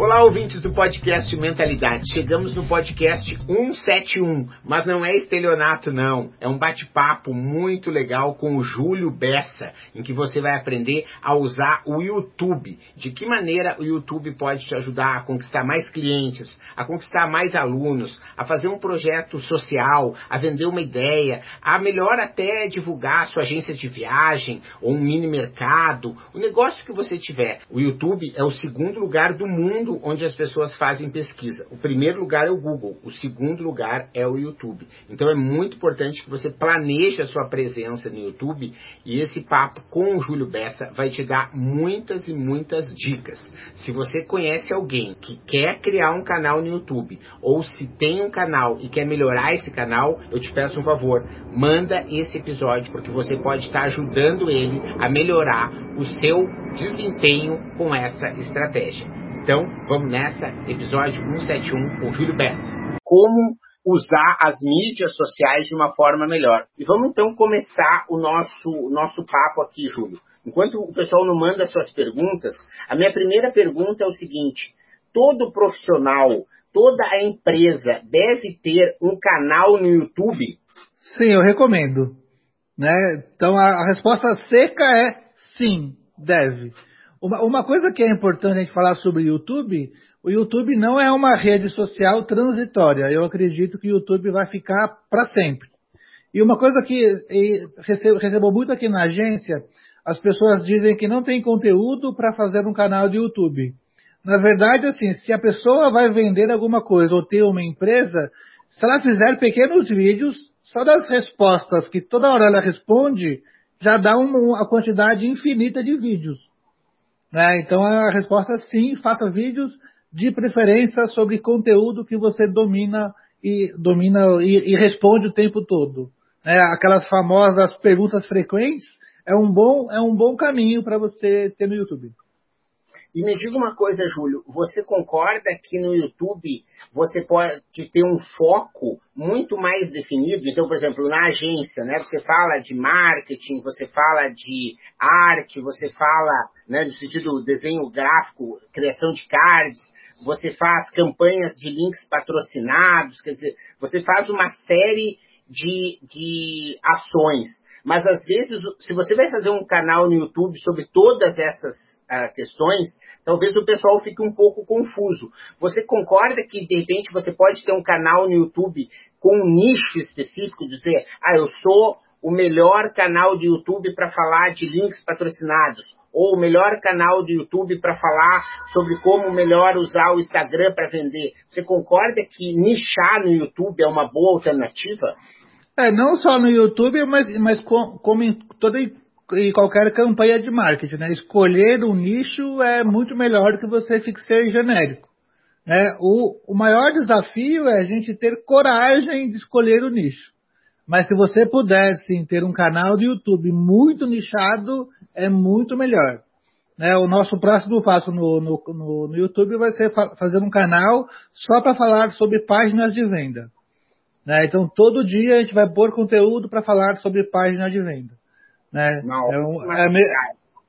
Olá, ouvintes do podcast Mentalidade. Chegamos no podcast 171, mas não é estelionato, não. É um bate-papo muito legal com o Júlio Bessa, em que você vai aprender a usar o YouTube. De que maneira o YouTube pode te ajudar a conquistar mais clientes, a conquistar mais alunos, a fazer um projeto social, a vender uma ideia, a melhor até divulgar a sua agência de viagem ou um mini mercado, o negócio que você tiver. O YouTube é o segundo lugar do mundo mundo onde as pessoas fazem pesquisa. O primeiro lugar é o Google, o segundo lugar é o YouTube. Então é muito importante que você planeje a sua presença no YouTube e esse papo com o Júlio Bessa vai te dar muitas e muitas dicas. Se você conhece alguém que quer criar um canal no YouTube ou se tem um canal e quer melhorar esse canal, eu te peço um favor, manda esse episódio porque você pode estar ajudando ele a melhorar o seu desempenho com essa estratégia. Então, vamos nessa, episódio 171 com Júlio Bess. Como usar as mídias sociais de uma forma melhor. E vamos então começar o nosso, nosso papo aqui, Júlio. Enquanto o pessoal não manda suas perguntas, a minha primeira pergunta é o seguinte: todo profissional, toda a empresa deve ter um canal no YouTube? Sim, eu recomendo. Né? Então a, a resposta seca é sim, deve. Uma, uma coisa que é importante a gente falar sobre o YouTube, o YouTube não é uma rede social transitória. Eu acredito que o YouTube vai ficar para sempre. E uma coisa que recebo, recebo muito aqui na agência, as pessoas dizem que não tem conteúdo para fazer um canal de YouTube. Na verdade, assim, se a pessoa vai vender alguma coisa ou ter uma empresa, se ela fizer pequenos vídeos, só das respostas que toda hora ela responde, já dá uma, uma quantidade infinita de vídeos. Né? Então a resposta é sim, faça vídeos de preferência sobre conteúdo que você domina e domina e, e responde o tempo todo. Né? Aquelas famosas perguntas frequentes é um bom, é um bom caminho para você ter no YouTube. E me diga uma coisa, Júlio, você concorda que no YouTube você pode ter um foco muito mais definido? Então, por exemplo, na agência, né, você fala de marketing, você fala de arte, você fala, né, no sentido desenho gráfico, criação de cards, você faz campanhas de links patrocinados, quer dizer, você faz uma série de, de ações. Mas às vezes, se você vai fazer um canal no YouTube sobre todas essas uh, questões, talvez o pessoal fique um pouco confuso. Você concorda que de repente você pode ter um canal no YouTube com um nicho específico, dizer, ah, eu sou o melhor canal de YouTube para falar de links patrocinados, ou o melhor canal do YouTube para falar sobre como melhor usar o Instagram para vender. Você concorda que nichar no YouTube é uma boa alternativa? É, não só no YouTube, mas, mas com, como em toda e qualquer campanha de marketing, né? Escolher um nicho é muito melhor do que você ser genérico. Né? O, o maior desafio é a gente ter coragem de escolher o nicho. Mas se você puder, sim, ter um canal de YouTube muito nichado, é muito melhor. Né? O nosso próximo passo no, no, no, no YouTube vai ser fa fazer um canal só para falar sobre páginas de venda. Né? Então, todo dia a gente vai pôr conteúdo para falar sobre página de venda. Né? Não, é, um, é, meu,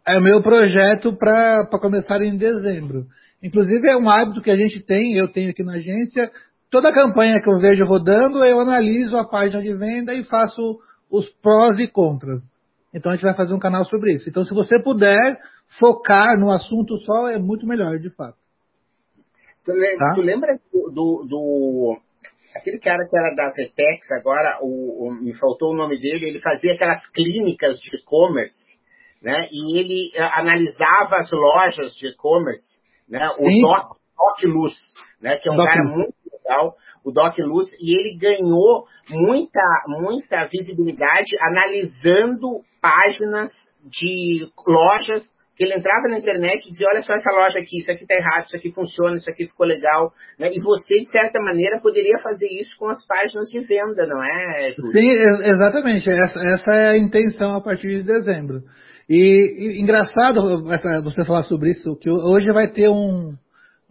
é meu projeto para começar em dezembro. Inclusive, é um hábito que a gente tem, eu tenho aqui na agência. Toda campanha que eu vejo rodando, eu analiso a página de venda e faço os prós e contras. Então, a gente vai fazer um canal sobre isso. Então, se você puder focar no assunto só, é muito melhor, de fato. Tu, tá? tu lembra do, do, do aquele cara que era da Vetex, agora o, o, me faltou o nome dele, ele fazia aquelas clínicas de e-commerce, né? E ele uh, analisava as lojas de e-commerce, né? O Doc, Doc Luz, né? Que é um Doc cara Luz. muito legal, o Doc Luz, e ele ganhou muita, muita visibilidade analisando páginas de lojas ele entrava na internet e dizia, olha só essa loja aqui, isso aqui está errado, isso aqui funciona, isso aqui ficou legal. Né? E você, de certa maneira, poderia fazer isso com as páginas de venda, não é, Júlio? Sim, exatamente. Essa, essa é a intenção a partir de dezembro. E, e engraçado você falar sobre isso, que hoje vai ter um,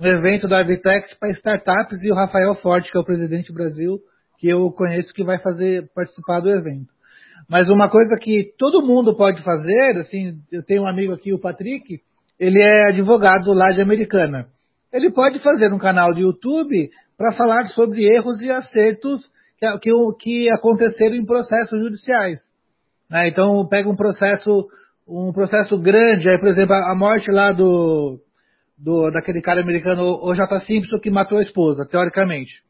um evento da Avitex para startups e o Rafael Forte, que é o presidente do Brasil, que eu conheço, que vai fazer participar do evento. Mas uma coisa que todo mundo pode fazer, assim, eu tenho um amigo aqui, o Patrick, ele é advogado lá de Americana. Ele pode fazer um canal de YouTube para falar sobre erros e acertos que, que, que aconteceram em processos judiciais. Né? Então, pega um processo, um processo grande, aí, por exemplo, a morte lá do, do daquele cara americano, o J. Simpson, que matou a esposa, teoricamente.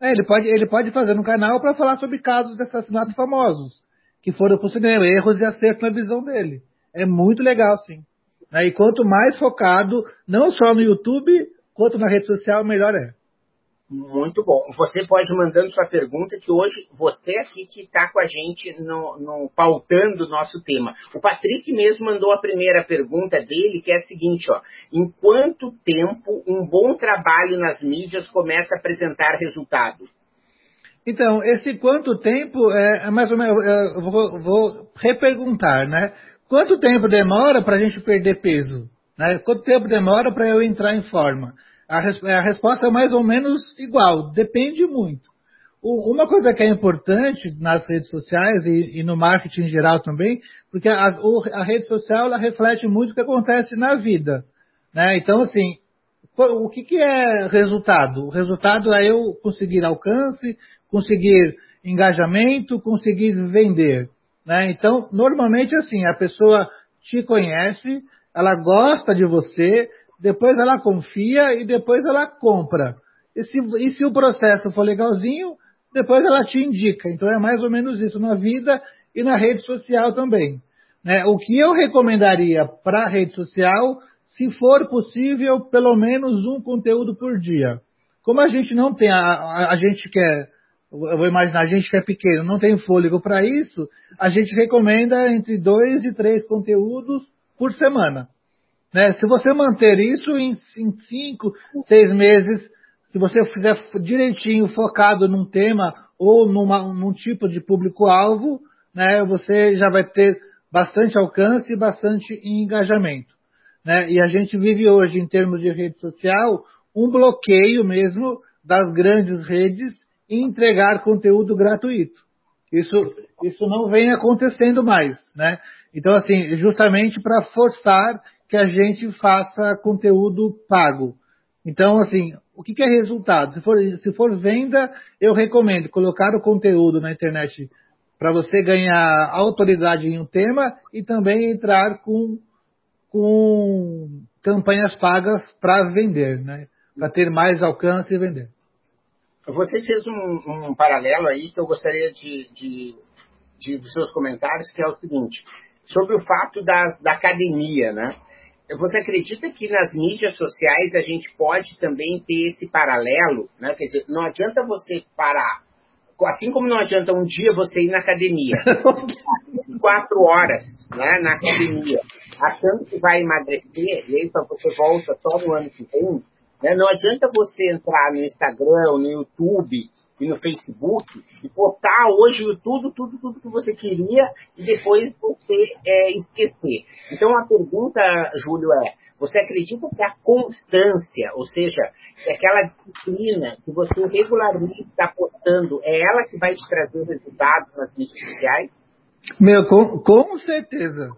É, ele, pode, ele pode fazer um canal para falar sobre casos de assassinato famosos que foram para o cinema, erros e acertos na visão dele. É muito legal, sim. E quanto mais focado, não só no YouTube, quanto na rede social, melhor é. Muito bom. Você pode ir mandando sua pergunta, que hoje você aqui que está com a gente no, no, pautando o nosso tema. O Patrick mesmo mandou a primeira pergunta dele, que é a seguinte, ó. Em quanto tempo um bom trabalho nas mídias começa a apresentar resultado? Então, esse quanto tempo, é, é mais ou menos, eu vou, vou reperguntar, né? Quanto tempo demora para a gente perder peso? Né? Quanto tempo demora para eu entrar em forma? A, a, resposta é mais ou menos igual, depende muito. O, uma coisa que é importante nas redes sociais e, e no marketing em geral também, porque a, o, a, rede social ela reflete muito o que acontece na vida. Né? Então, assim, o que, que é resultado? O resultado é eu conseguir alcance, conseguir engajamento, conseguir vender. Né? Então, normalmente assim, a pessoa te conhece, ela gosta de você, depois ela confia e depois ela compra. E se, e se o processo for legalzinho, depois ela te indica. Então é mais ou menos isso na vida e na rede social também. Né? O que eu recomendaria para a rede social, se for possível, pelo menos um conteúdo por dia. Como a gente não tem, a, a, a gente quer eu vou imaginar, a gente que é pequeno, não tem fôlego para isso, a gente recomenda entre dois e três conteúdos por semana. Né? Se você manter isso em, em cinco, seis meses, se você fizer direitinho, focado num tema ou numa, num tipo de público-alvo, né, você já vai ter bastante alcance e bastante engajamento. Né? E a gente vive hoje, em termos de rede social, um bloqueio mesmo das grandes redes entregar conteúdo gratuito. Isso, isso não vem acontecendo mais, né? Então, assim, justamente para forçar que a gente faça conteúdo pago. Então, assim, o que, que é resultado? Se for, se for venda, eu recomendo colocar o conteúdo na internet para você ganhar autoridade em um tema e também entrar com, com campanhas pagas para vender, né? Para ter mais alcance e vender. Você fez um, um, paralelo aí que eu gostaria de, de, de, dos seus comentários, que é o seguinte, sobre o fato da, da academia, né? Você acredita que nas mídias sociais a gente pode também ter esse paralelo, né? Quer dizer, não adianta você parar, assim como não adianta um dia você ir na academia, quatro horas né, na academia, achando que vai emagrecer, e aí você volta só no ano que vem, né? Não adianta você entrar no Instagram, no YouTube e no Facebook e botar hoje tudo, tudo, tudo que você queria e depois você é, esquecer. Então a pergunta, Júlio, é: você acredita que a constância, ou seja, aquela disciplina que você regularmente está postando, é ela que vai te trazer resultados nas mídias sociais? Meu, com, com certeza.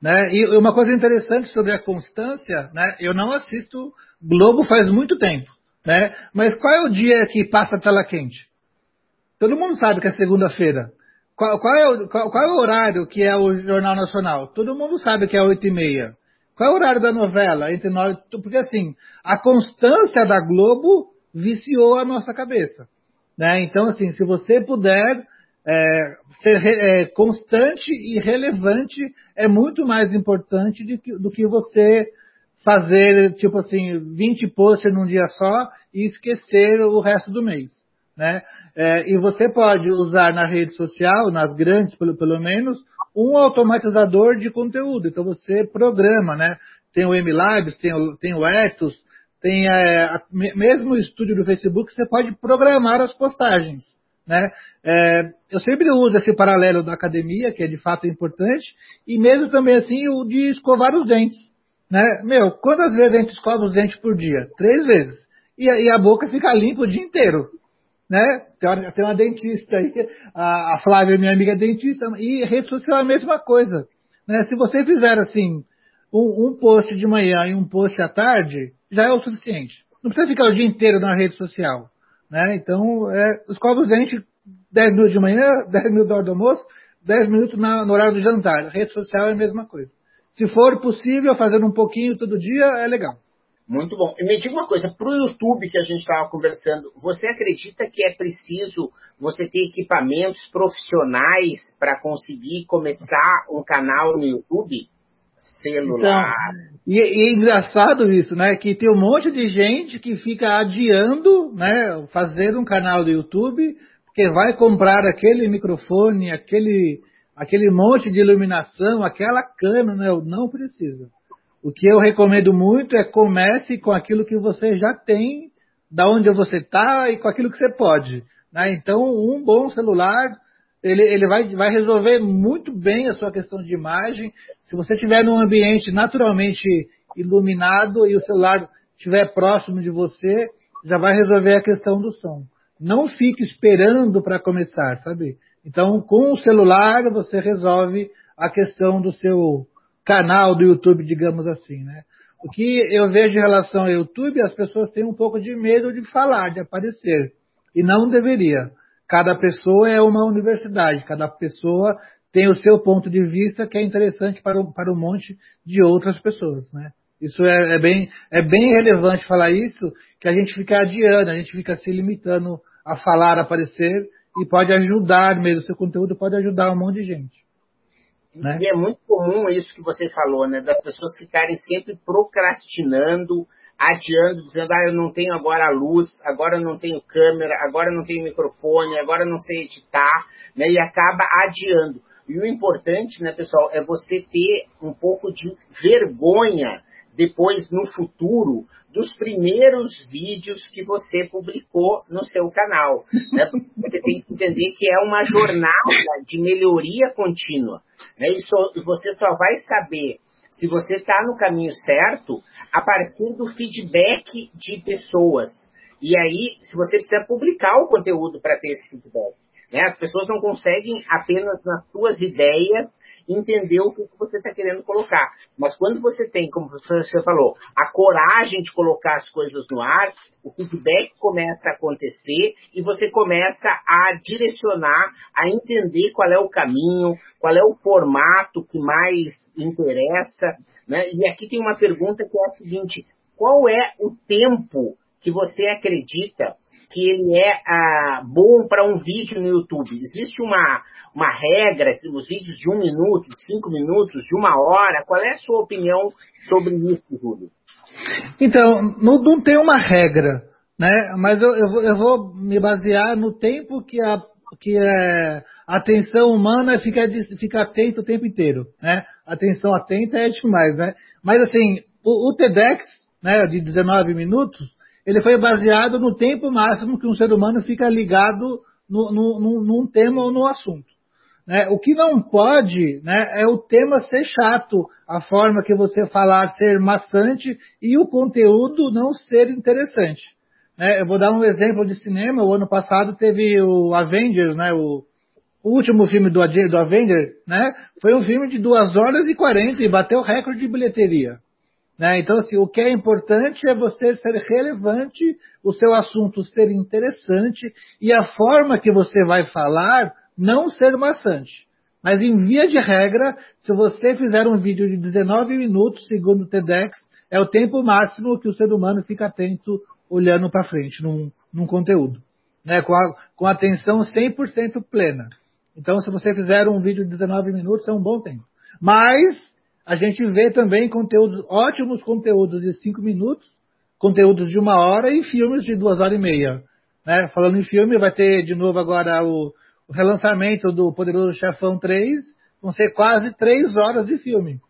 Né? E uma coisa interessante sobre a constância, né? eu não assisto Globo faz muito tempo. Né? Mas qual é o dia que passa a tela quente? Todo mundo sabe que é segunda-feira. Qual, qual, é qual, qual, é o horário que é o Jornal Nacional? Todo mundo sabe que é oito e meia. Qual é o horário da novela? Entre nós, porque assim, a constância da Globo viciou a nossa cabeça. Né? Então, assim, se você puder é, ser é, constante e relevante, é muito mais importante do que, do que você fazer, tipo assim, 20 posts num dia só e esquecer o resto do mês. Né? É, e você pode usar na rede social, nas grandes pelo, pelo menos, um automatizador de conteúdo. Então você programa, né? Tem o MLabs, tem o, tem o Ethos, tem é, a, mesmo o estúdio do Facebook, você pode programar as postagens. Né? É, eu sempre uso esse paralelo da academia, que é de fato importante, e mesmo também assim o de escovar os dentes. Né? Meu, quantas vezes a gente escova os dentes por dia? Três vezes. E, e a boca fica limpa o dia inteiro. Né? Tem, uma dentista aí, a, a Flávia, minha amiga dentista, e rede social é a mesma coisa. Né? Se você fizer assim, um, um post de manhã e um post à tarde, já é o suficiente. Não precisa ficar o dia inteiro na rede social. Né? Então, é, escova os dentes 10 minutos de manhã, 10 minutos da hora do almoço, 10 minutos na, no horário do jantar. Rede social é a mesma coisa. Se for possível, fazendo um pouquinho todo dia, é legal. Muito bom. E me diga uma coisa, para o YouTube que a gente estava conversando, você acredita que é preciso você ter equipamentos profissionais para conseguir começar um canal no YouTube? Celular. Então, e, e, é engraçado isso, né? Que tem um monte de gente que fica adiando, né? Fazer um canal do YouTube, porque vai comprar aquele microfone, aquele, aquele monte de iluminação, aquela câmera, né? Não precisa. O que eu recomendo muito é comece com aquilo que você já tem, da onde você está e com aquilo que você pode. Né? Então, um bom celular, ele, ele vai, vai resolver muito bem a sua questão de imagem. Se você estiver num ambiente naturalmente iluminado e o celular estiver próximo de você, já vai resolver a questão do som. Não fique esperando para começar, sabe? Então, com o celular, você resolve a questão do seu canal do YouTube, digamos assim, né? O que eu vejo em relação ao YouTube, as pessoas têm um pouco de medo de falar, de aparecer. E não deveria. Cada pessoa é uma universidade, cada pessoa tem o seu ponto de vista que é interessante para, para um monte de outras pessoas, né? Isso é, é, bem, é bem relevante falar isso, que a gente fica adiando, a gente fica se limitando a falar, a aparecer, e pode ajudar mesmo, seu conteúdo pode ajudar um monte de gente. Né? E é muito comum isso que você falou, né? Das pessoas ficarem sempre procrastinando, adiando, dizendo, ah, eu não tenho agora a luz, agora eu não tenho câmera, agora eu não tenho microfone, agora eu não sei editar, né? E acaba adiando. E o importante, né, pessoal, é você ter um pouco de vergonha depois no futuro dos primeiros vídeos que você publicou no seu canal. Né? Você tem que entender que é uma jornada de melhoria contínua. Né? E você só vai saber se você está no caminho certo a partir do feedback de pessoas. E aí, se você precisa publicar o conteúdo para ter esse feedback. Né? As pessoas não conseguem apenas nas suas ideias entender o que você está querendo colocar. Mas quando você tem, como você falou, a coragem de colocar as coisas no ar, o feedback começa a acontecer e você começa a direcionar, a entender qual é o caminho, qual é o formato que mais interessa. Né? E aqui tem uma pergunta que é a seguinte: qual é o tempo que você acredita que ele é ah, bom para um vídeo no YouTube? Existe uma, uma regra, assim, os vídeos de um minuto, de cinco minutos, de uma hora? Qual é a sua opinião sobre isso, Júlio? Então, não, não tem uma regra, né? Mas eu, eu, eu vou me basear no tempo que a, que é, atenção humana fica, fica atenta o tempo inteiro, né? Atenção atenta é demais, né? Mas assim, o, o TEDx, né, de 19 minutos, ele foi baseado no tempo máximo que um ser humano fica ligado no, no, no, num tema ou no assunto. Né? O que não pode né, é o tema ser chato, a forma que você falar ser maçante e o conteúdo não ser interessante. Né? Eu vou dar um exemplo de cinema. O ano passado teve o Avengers, né, o, o último filme do, do Avenger, né, foi um filme de 2 horas e 40 e bateu recorde de bilheteria. Né? Então, assim, o que é importante é você ser relevante, o seu assunto ser interessante e a forma que você vai falar não ser maçante. Mas em via de regra, se você fizer um vídeo de 19 minutos, segundo o TEDx, é o tempo máximo que o ser humano fica atento olhando para frente num, num conteúdo. Né? Com, a, com atenção 100% plena. Então, se você fizer um vídeo de 19 minutos, é um bom tempo. Mas, a gente vê também conteúdos, ótimos conteúdos de 5 minutos, conteúdos de uma hora e filmes de duas horas e meia. Né? Falando em filme, vai ter de novo agora o, o relançamento do Poderoso Chefão 3, vão ser quase três horas de filme.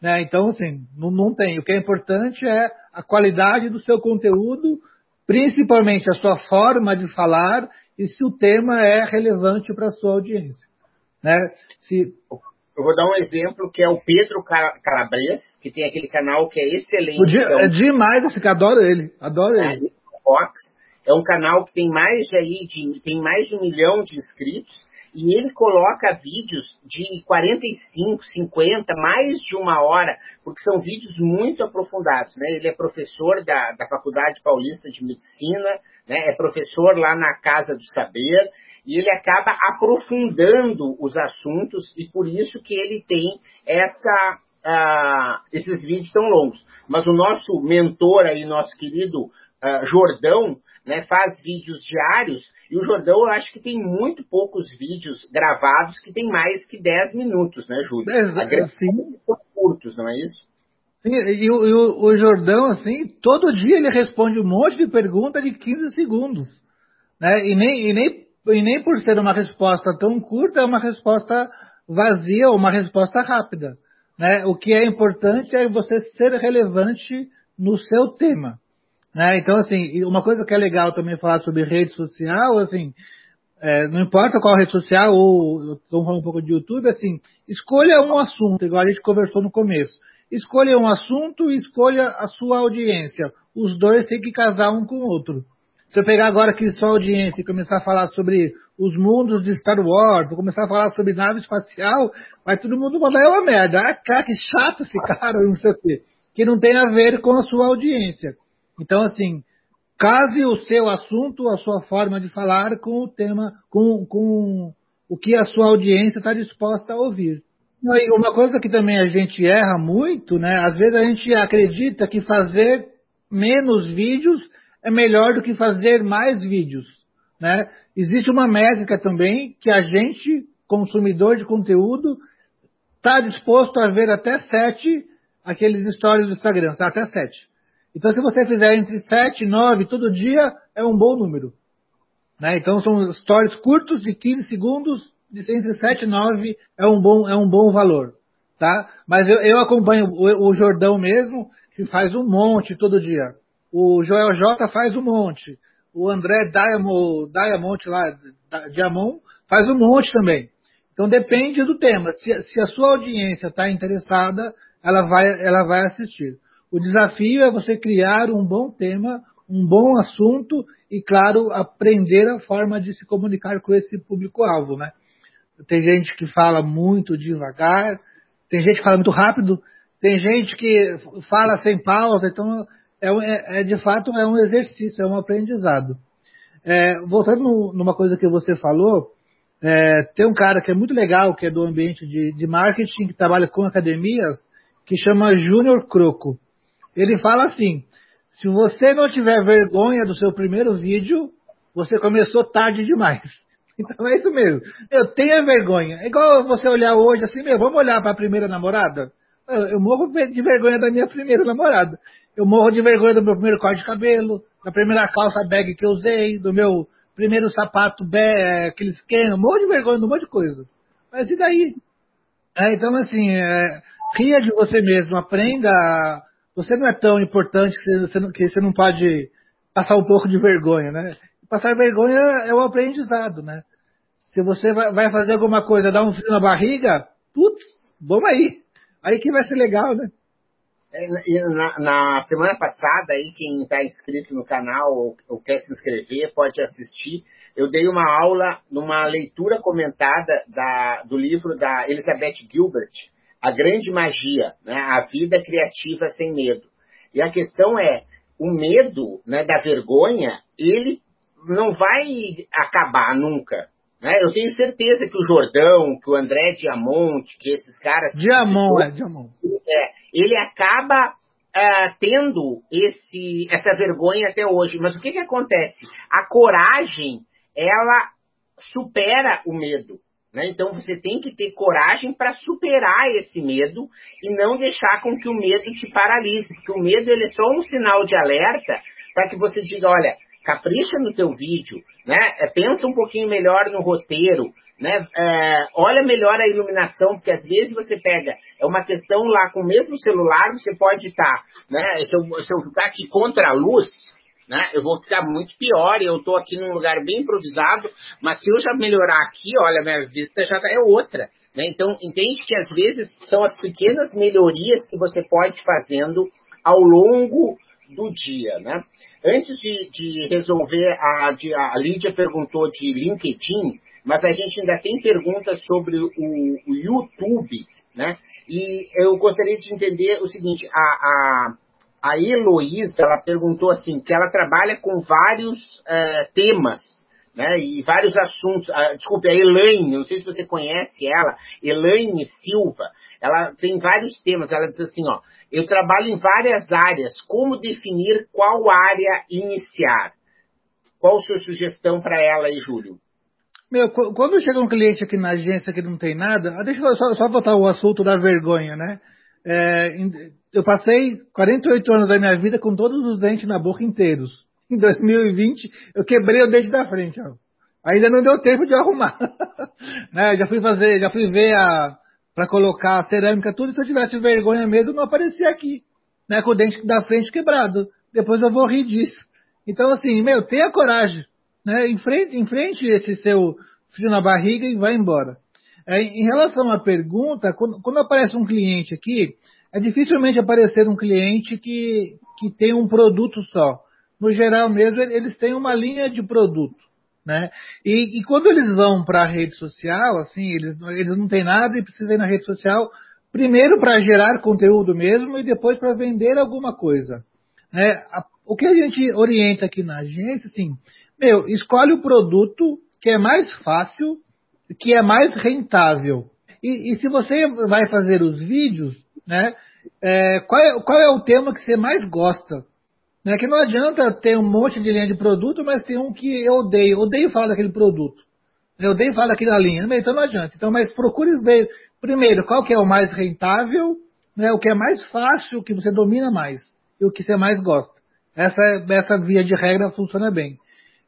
Né? Então, assim, não, não tem. O que é importante é a qualidade do seu conteúdo, principalmente a sua forma de falar e se o tema é relevante para a sua audiência. Né? Se... Eu vou dar um exemplo que é o Pedro Calabres, que tem aquele canal que é excelente. É, um... é, demais esse que adoro ele, adoro é, ele. Fox, é um canal que tem mais de aí de, tem mais de um milhão de inscritos e ele coloca vídeos de 45, 50, mais de uma hora, porque são vídeos muito aprofundados. Né? Ele é professor da, da Faculdade Paulista de Medicina, né? é professor lá na Casa do Saber, e ele acaba aprofundando os assuntos, e por isso que ele tem essa, uh, esses vídeos tão longos. Mas o nosso mentor aí, nosso querido uh, Jordão, né, faz vídeos diários, e o Jordão eu acho que tem muito poucos vídeos gravados que tem mais que 10 minutos, né, Júlio? É, sim. São curtos, não é isso? Sim, e, o, e o, o, Jordão, assim, todo dia ele responde um monte de pergunta de 15 segundos. Né? E, nem, e, nem, e nem por ser uma resposta tão curta, é uma resposta vazia ou uma resposta rápida. Né? O que é importante é você ser relevante no seu tema. Né? Então, assim, uma coisa que é legal também falar sobre rede social, assim, é, não importa qual rede social, ou vamos falar um pouco de YouTube, assim, escolha um assunto, igual a gente conversou no começo. Escolha um assunto e escolha a sua audiência. Os dois têm que casar um com o outro. Se eu pegar agora aqui sua audiência e começar a falar sobre os mundos de Star Wars, vou começar a falar sobre nave espacial, vai todo mundo mandar é uma merda. Ah, cara, que chato esse cara, não sei o quê. Que não tem a ver com a sua audiência. Então, assim, case o seu assunto, a sua forma de falar com o tema, com, com o que a sua audiência está disposta a ouvir. E uma coisa que também a gente erra muito, né? Às vezes a gente acredita que fazer menos vídeos é melhor do que fazer mais vídeos, né? Existe uma métrica também que a gente, consumidor de conteúdo, está disposto a ver até sete aqueles stories do Instagram, tá? até sete. Então, se você fizer entre 7 e 9 todo dia, é um bom número. Né? Então, são stories curtos de 15 segundos, de entre 7 e 9 é um bom, é um bom valor. Tá? Mas eu, eu acompanho o, o, Jordão mesmo, que faz um monte todo dia. O Joel J faz um monte. O André Diamond, Diamond lá, Diamond, faz um monte também. Então depende do tema. Se, se a sua audiência está interessada, ela vai, ela vai assistir. O desafio é você criar um bom tema, um bom assunto e, claro, aprender a forma de se comunicar com esse público-alvo, né? Tem gente que fala muito devagar, tem gente que fala muito rápido, tem gente que fala sem pausa, então é, é, é de fato é um exercício, é um aprendizado. É, voltando numa coisa que você falou, é, tem um cara que é muito legal, que é do ambiente de, de marketing, que trabalha com academias, que chama Júnior Croco. Ele fala assim: se você não tiver vergonha do seu primeiro vídeo, você começou tarde demais. Então é isso mesmo. Eu tenho vergonha. É igual você olhar hoje assim, meu, vamos olhar para a primeira namorada? Eu, morro de vergonha da minha primeira namorada. Eu morro de vergonha do meu primeiro corte de cabelo, da primeira calça bag que eu usei, do meu primeiro sapato bag, aquele esquema. Morro de vergonha de um monte de coisa. Mas e daí? É, então, assim, é, ria de você mesmo, aprenda você não é tão importante que você, não, que você não pode passar um pouco de vergonha, né? Passar vergonha é o aprendizado, né? Se você vai fazer alguma coisa, dar um frio na barriga, putz, vamos aí. Aí que vai ser legal, né? É, na, na, semana passada, aí, quem está inscrito no canal ou, ou, quer se inscrever pode assistir. Eu dei uma aula numa leitura comentada da, do livro da Elizabeth Gilbert, a grande magia, né? a vida criativa sem medo. E a questão é, o medo né, da vergonha, ele não vai acabar nunca. Né? Eu tenho certeza que o Jordão, que o André Diamante, que esses caras... Diamond, é, Diamond. É, ele acaba uh, tendo esse, essa vergonha até hoje. Mas o que, que acontece? A coragem, ela supera o medo. Né? Então você tem que ter coragem para superar esse medo e não deixar com que o medo te paralise, porque o medo ele é só um sinal de alerta para que você diga, olha, capricha no teu vídeo, né? É, pensa um pouquinho melhor no roteiro, né? É, olha melhor a iluminação, porque às vezes você pega, é uma questão lá com o mesmo celular, você pode estar, tá, né? Se eu, ficar aqui contra a luz, né? Eu vou ficar muito pior, eu estou aqui num lugar bem improvisado, mas se eu já melhorar aqui, olha, minha vista já é outra. Né? Então, entende que às vezes são as pequenas melhorias que você pode fazendo ao longo do dia, né? Antes de, de resolver, a, de, a Lídia perguntou de LinkedIn, mas a gente ainda tem perguntas sobre o, o YouTube, né? E eu gostaria de entender o seguinte, a, a, a Heloísa, ela perguntou assim, que ela trabalha com vários uh, temas, né? E vários assuntos. Desculpe, a Elaine, não sei se você conhece ela, Elaine Silva, ela tem vários temas, ela diz assim, ó, eu trabalho em várias áreas. Como definir qual área iniciar? Qual a sua sugestão para ela aí, Júlio? Meu, quando chega um cliente aqui na agência que não tem nada, ah, deixa eu só, só botar o assunto da vergonha, né? É, eu passei 48 anos da minha vida com todos os dentes na boca inteiros. Em 2020, eu quebrei o dente da frente. Ó. Ainda não deu tempo de arrumar. né? Já fui fazer, já fui ver a, para colocar a cerâmica, tudo, se eu tivesse vergonha mesmo, não aparecia aqui, né, com o dente da frente quebrado. Depois eu vou rir disso. Então, assim, meu, tenha coragem, né, enfrente, enfrente esse seu frio na barriga e vai embora. É, em relação à pergunta, quando, quando, aparece um cliente aqui, é dificilmente aparecer um cliente que, que tem um produto só. No geral mesmo, eles têm uma linha de produto. Né? E, e quando eles vão para a rede social, assim, eles, eles não têm nada e precisam ir na rede social, primeiro para gerar conteúdo mesmo e depois para vender alguma coisa. Né? O que a gente orienta aqui na agência, assim, meu, escolhe o produto que é mais fácil, que é mais rentável. E, e se você vai fazer os vídeos, né, é, qual, é, qual é o tema que você mais gosta? Né? Que não adianta ter um monte de linha de produto, mas tem um que eu odeio. Odeio falar daquele produto. Eu odeio falar daquela linha. Então não adianta. Então, mas procure ver, primeiro, qual que é o mais rentável, né? o que é mais fácil, o que você domina mais e o que você mais gosta. Essa, essa via de regra funciona bem.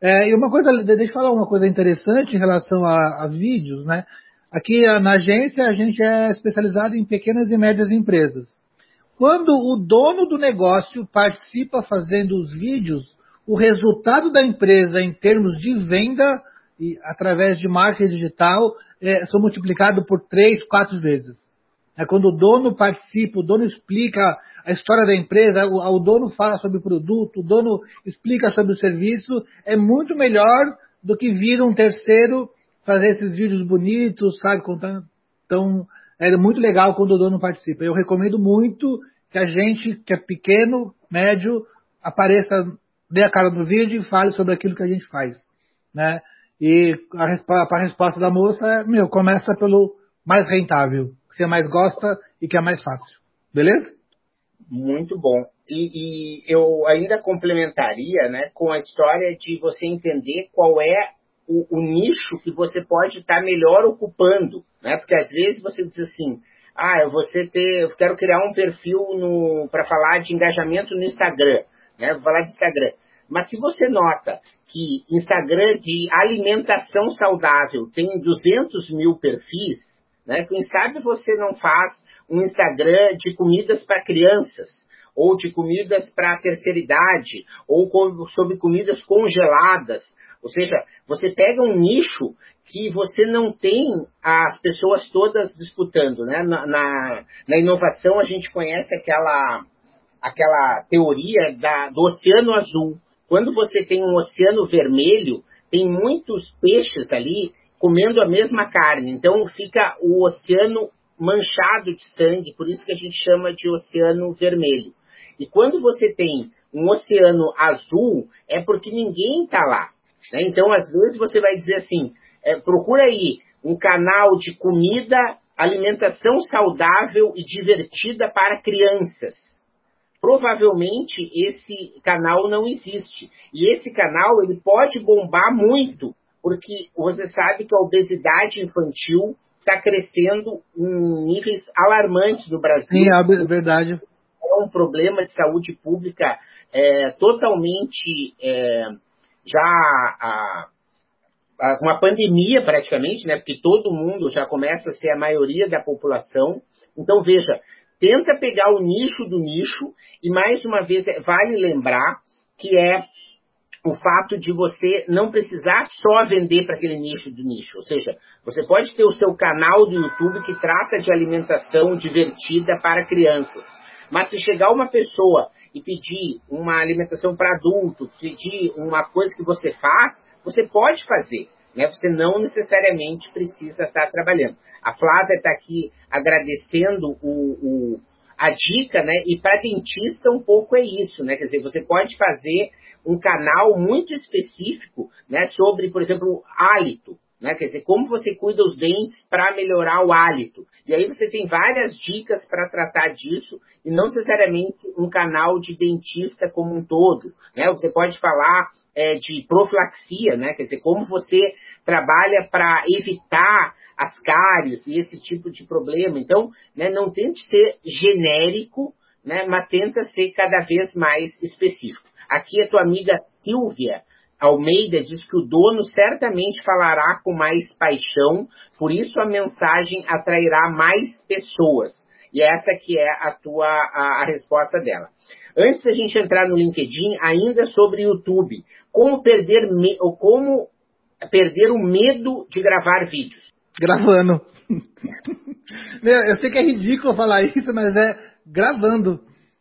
É, e uma coisa, deixa eu falar uma coisa interessante em relação a, a vídeos, né? Aqui na agência a gente é especializado em pequenas e médias empresas. Quando o dono do negócio participa fazendo os vídeos, o resultado da empresa em termos de venda e através de marketing digital é, são multiplicados por três, quatro vezes. É quando o dono participa, o dono explica a história da empresa, o, o dono fala sobre o produto, o dono explica sobre o serviço, é muito melhor do que vir um terceiro fazer esses vídeos bonitos, sabe, contando. Então, é muito legal quando o dono participa. Eu recomendo muito que a gente, que é pequeno, médio, apareça, dê a cara do vídeo e fale sobre aquilo que a gente faz. Né? E a, a resposta da moça é, meu, começa pelo mais rentável, que você mais gosta e que é mais fácil. Beleza? Muito bom. E, e, eu ainda complementaria né, com a história de você entender qual é o, o nicho que você pode estar melhor ocupando. Né? Porque às vezes você diz assim, ah, eu ter, eu quero criar um perfil para falar de engajamento no Instagram, né? Vou falar de Instagram. Mas se você nota que Instagram de alimentação saudável tem 200 mil perfis, né? Quem sabe você não faz um Instagram de comidas para crianças, ou de comidas para a terceira idade, ou sobre comidas congeladas, ou seja, você pega um nicho que você não tem as pessoas todas disputando. Né? Na, na, na inovação, a gente conhece aquela, aquela teoria da, do oceano azul. Quando você tem um oceano vermelho, tem muitos peixes ali comendo a mesma carne. Então fica o oceano manchado de sangue, por isso que a gente chama de oceano vermelho. E quando você tem um oceano azul, é porque ninguém está lá. Né? Então, às vezes, você vai dizer assim: é, procura aí um canal de comida, alimentação saudável e divertida para crianças. Provavelmente esse canal não existe. E esse canal ele pode bombar muito, porque você sabe que a obesidade infantil está crescendo em níveis alarmantes no Brasil. Sim, é verdade. É um problema de saúde pública é, totalmente é, já a, uma pandemia praticamente, né? Porque todo mundo já começa a ser a maioria da população. Então, veja, tenta pegar o nicho do nicho e mais uma vez vale lembrar que é o fato de você não precisar só vender para aquele nicho do nicho. Ou seja, você pode ter o seu canal do YouTube que trata de alimentação divertida para crianças. Mas se chegar uma pessoa e pedir uma alimentação para adulto, pedir uma coisa que você faz, você pode fazer. Né? Você não necessariamente precisa estar trabalhando. A Flávia está aqui agradecendo o, o a dica, né? E para dentista um pouco é isso, né? Quer dizer, você pode fazer um canal muito específico, né? Sobre, por exemplo, hálito, né? Quer dizer, como você cuida os dentes para melhorar o hálito. E aí você tem várias dicas para tratar disso e não necessariamente um canal de dentista como um todo, né? Você pode falar é, de profilaxia, né? Quer dizer, como você trabalha para evitar as cáries e esse tipo de problema. Então, né, não tente ser genérico, né, mas tenta ser cada vez mais específico. Aqui a tua amiga Silvia Almeida diz que o dono certamente falará com mais paixão, por isso a mensagem atrairá mais pessoas. E essa que é a tua a, a resposta dela. Antes da gente entrar no LinkedIn, ainda sobre YouTube, como perder ou como perder o medo de gravar vídeos gravando. eu sei que é ridículo falar isso, mas é gravando,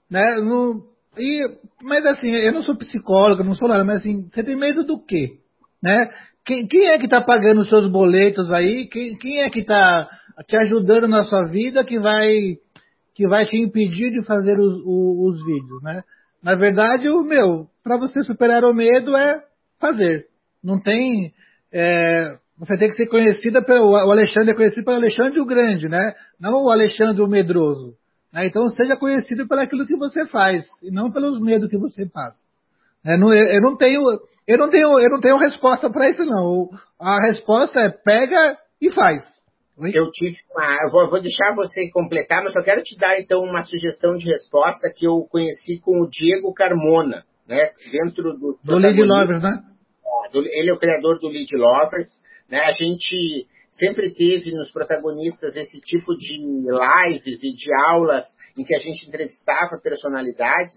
né? No, e, mas assim, eu não sou psicólogo, não sou nada, mas assim, você tem medo do quê? Né? Quem, quem é que está pagando os seus boletos aí? Quem, quem é que está te ajudando na sua vida que vai que vai te impedir de fazer os, os, os vídeos, né? Na verdade, o meu, para você superar o medo é fazer. Não tem é, você tem que ser conhecida pelo. O Alexandre é conhecido pelo Alexandre o Grande, né? Não o Alexandre o Medroso. Né? Então seja conhecido pelo aquilo que você faz, e não pelos medos que você passa. É, não, eu, eu, não tenho. Eu não tenho, eu não tenho resposta para isso, não. A resposta é pega e faz. Eu tive uma. Eu vou, vou, deixar você completar, mas eu quero te dar então uma sugestão de resposta que eu conheci com o Diego Carmona, né? Dentro do. Do Lead Lovers, né? Ele é o criador do Lead Lovers. Né? A gente sempre teve nos protagonistas esse tipo de lives e de aulas em que a gente entrevistava personalidades,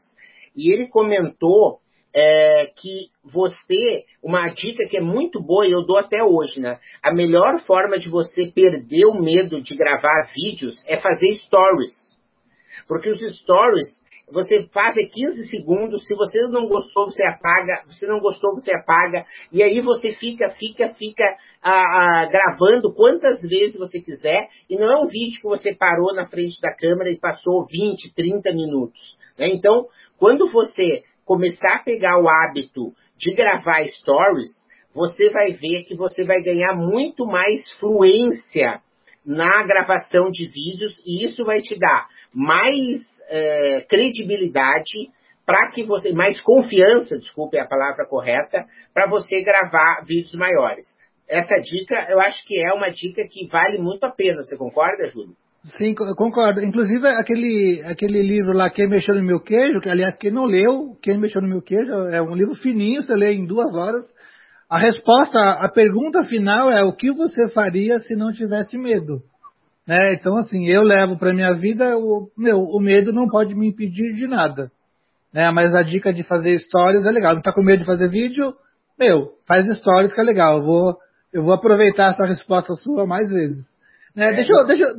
e ele comentou é, que você, uma dica que é muito boa e eu dou até hoje, né? A melhor forma de você perder o medo de gravar vídeos é fazer stories. Porque os stories você faz 15 segundos, se você não gostou, você apaga, se não gostou, você apaga, e aí você fica, fica, fica ah, gravando quantas vezes você quiser, e não é um vídeo que você parou na frente da câmera e passou 20, 30 minutos. Né? Então, quando você começar a pegar o hábito de gravar stories, você vai ver que você vai ganhar muito mais fluência na gravação de vídeos, e isso vai te dar mais é, credibilidade para que você, mais confiança, desculpe a palavra correta, para você gravar vídeos maiores. Essa dica, eu acho que é uma dica que vale muito a pena. Você concorda, Júlio? Sim, concordo. Inclusive, aquele, aquele livro lá, Quem Mexeu no Meu Queijo, que aliás, quem não leu, Quem Mexeu no Meu Queijo, é um livro fininho, você lê em duas horas. A resposta, a pergunta final é o que você faria se não tivesse medo? Né? Então, assim, eu levo para minha vida, o, meu, o medo não pode me impedir de nada. Né? Mas a dica de fazer stories é legal. Não está com medo de fazer vídeo? Meu, faz stories que é legal. Eu vou, eu vou aproveitar essa resposta sua mais vezes. Né? É, deixa eu, deixa eu,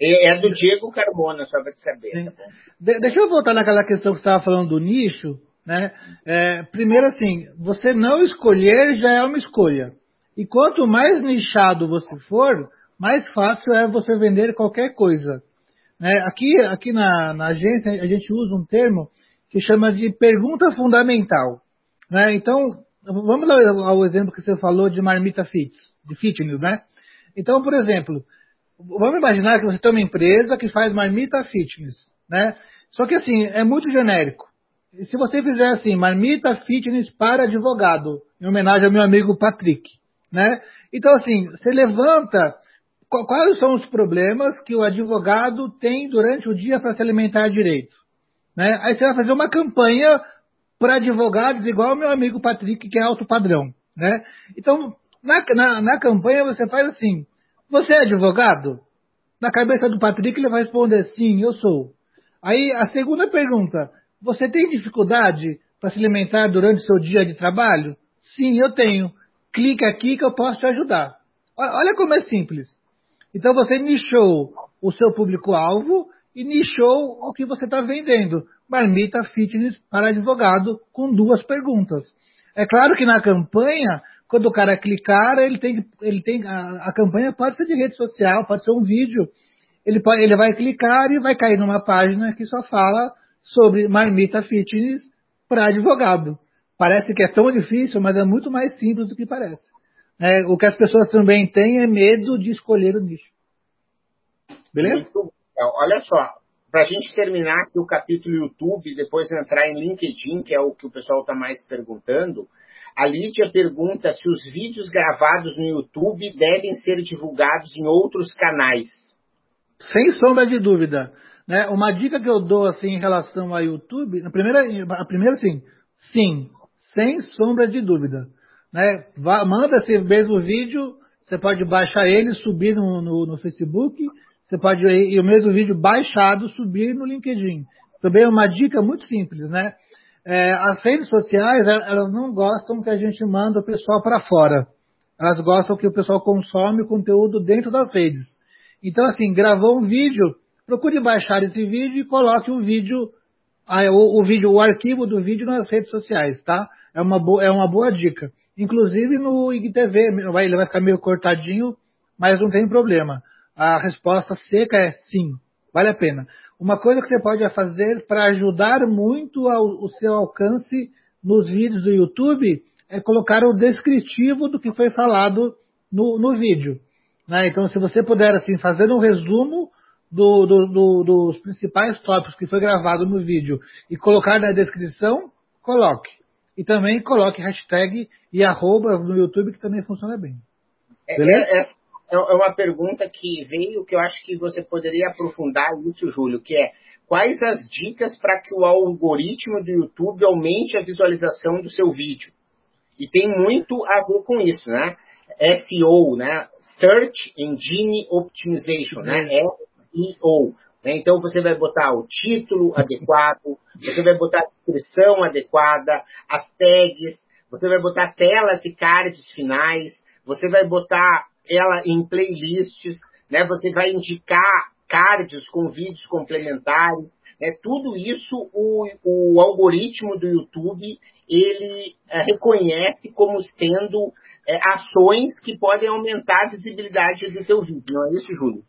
é, é do Diego Carmona, só para te saber. Tá de, deixa eu voltar naquela questão que você estava falando do nicho. Né? É, primeiro, assim, você não escolher já é uma escolha. E quanto mais nichado você for, mais fácil é você vender qualquer coisa. Né? Aqui, aqui na, na, agência a gente usa um termo que chama de pergunta fundamental. Né? Então, vamos ao exemplo que você falou de marmita fitness, de fitness, né? Então, por exemplo, vamos imaginar que você tem uma empresa que faz marmita fitness, né? Só que assim, é muito genérico. Se você fizer assim, marmita fitness para advogado, em homenagem ao meu amigo Patrick, né? Então assim, você levanta quais são os problemas que o advogado tem durante o dia para se alimentar direito. Né? Aí você vai fazer uma campanha para advogados igual o meu amigo Patrick, que é alto padrão. Né? Então, Na, na, na campanha você faz assim, você é advogado? Na cabeça do Patrick ele vai responder sim, eu sou. Aí a segunda pergunta, você tem dificuldade para se alimentar durante o seu dia de trabalho? Sim, eu tenho. Clique aqui que eu posso te ajudar. Olha como é simples. Então você nichou o seu público-alvo e nichou o que você está vendendo. Marmita fitness para advogado com duas perguntas. É claro que na campanha, quando o cara clicar, ele tem, ele tem a, a campanha pode ser de rede social, pode ser um vídeo. Ele, pode, ele vai clicar e vai cair numa página que só fala sobre marmita fitness para advogado. Parece que é tão difícil, mas é muito mais simples do que parece. É, o que as pessoas também têm é medo de escolher o nicho. Beleza? Olha só, para a gente terminar aqui o capítulo YouTube, depois entrar em LinkedIn, que é o que o pessoal está mais perguntando, a Lídia pergunta se os vídeos gravados no YouTube devem ser divulgados em outros canais. Sem sombra de dúvida. Né? Uma dica que eu dou assim em relação ao YouTube, a primeira, a primeira sim, sim, sem sombra de dúvida. Né? Vá, manda esse mesmo vídeo, você pode baixar ele, subir no, no, no Facebook, você pode e o mesmo vídeo baixado subir no LinkedIn. Também é uma dica muito simples, né? É, as redes sociais elas não gostam que a gente manda o pessoal para fora. Elas gostam que o pessoal consome o conteúdo dentro das redes. Então, assim, gravou um vídeo, procure baixar esse vídeo e coloque o vídeo, o, vídeo, o arquivo do vídeo nas redes sociais, tá? É uma é uma boa dica. Inclusive no IGTV, ele vai ficar meio cortadinho, mas não tem problema. A resposta seca é sim, vale a pena. Uma coisa que você pode fazer para ajudar muito ao, o seu alcance nos vídeos do YouTube é colocar o descritivo do que foi falado no, no vídeo. Né? Então, se você puder assim fazer um resumo do, do, do, dos principais tópicos que foi gravado no vídeo e colocar na descrição, coloque. E também coloque hashtag e arroba no YouTube, que também funciona bem. É, Beleza? É, é, é uma pergunta que veio que eu acho que você poderia aprofundar isso, Júlio, que é quais as dicas para que o algoritmo do YouTube aumente a visualização do seu vídeo? E tem muito a ver com isso, né? SEO, né? Search Engine Optimization, né? SEO. Né? Então você vai botar o título adequado, você vai botar a descrição adequada, as tags, você vai botar telas e cards finais, você vai botar ela em playlists, né? Você vai indicar cards com vídeos complementares, né? Tudo isso o, o algoritmo do YouTube ele é, reconhece como sendo é, ações que podem aumentar a visibilidade do teu vídeo, não é isso, Júlio?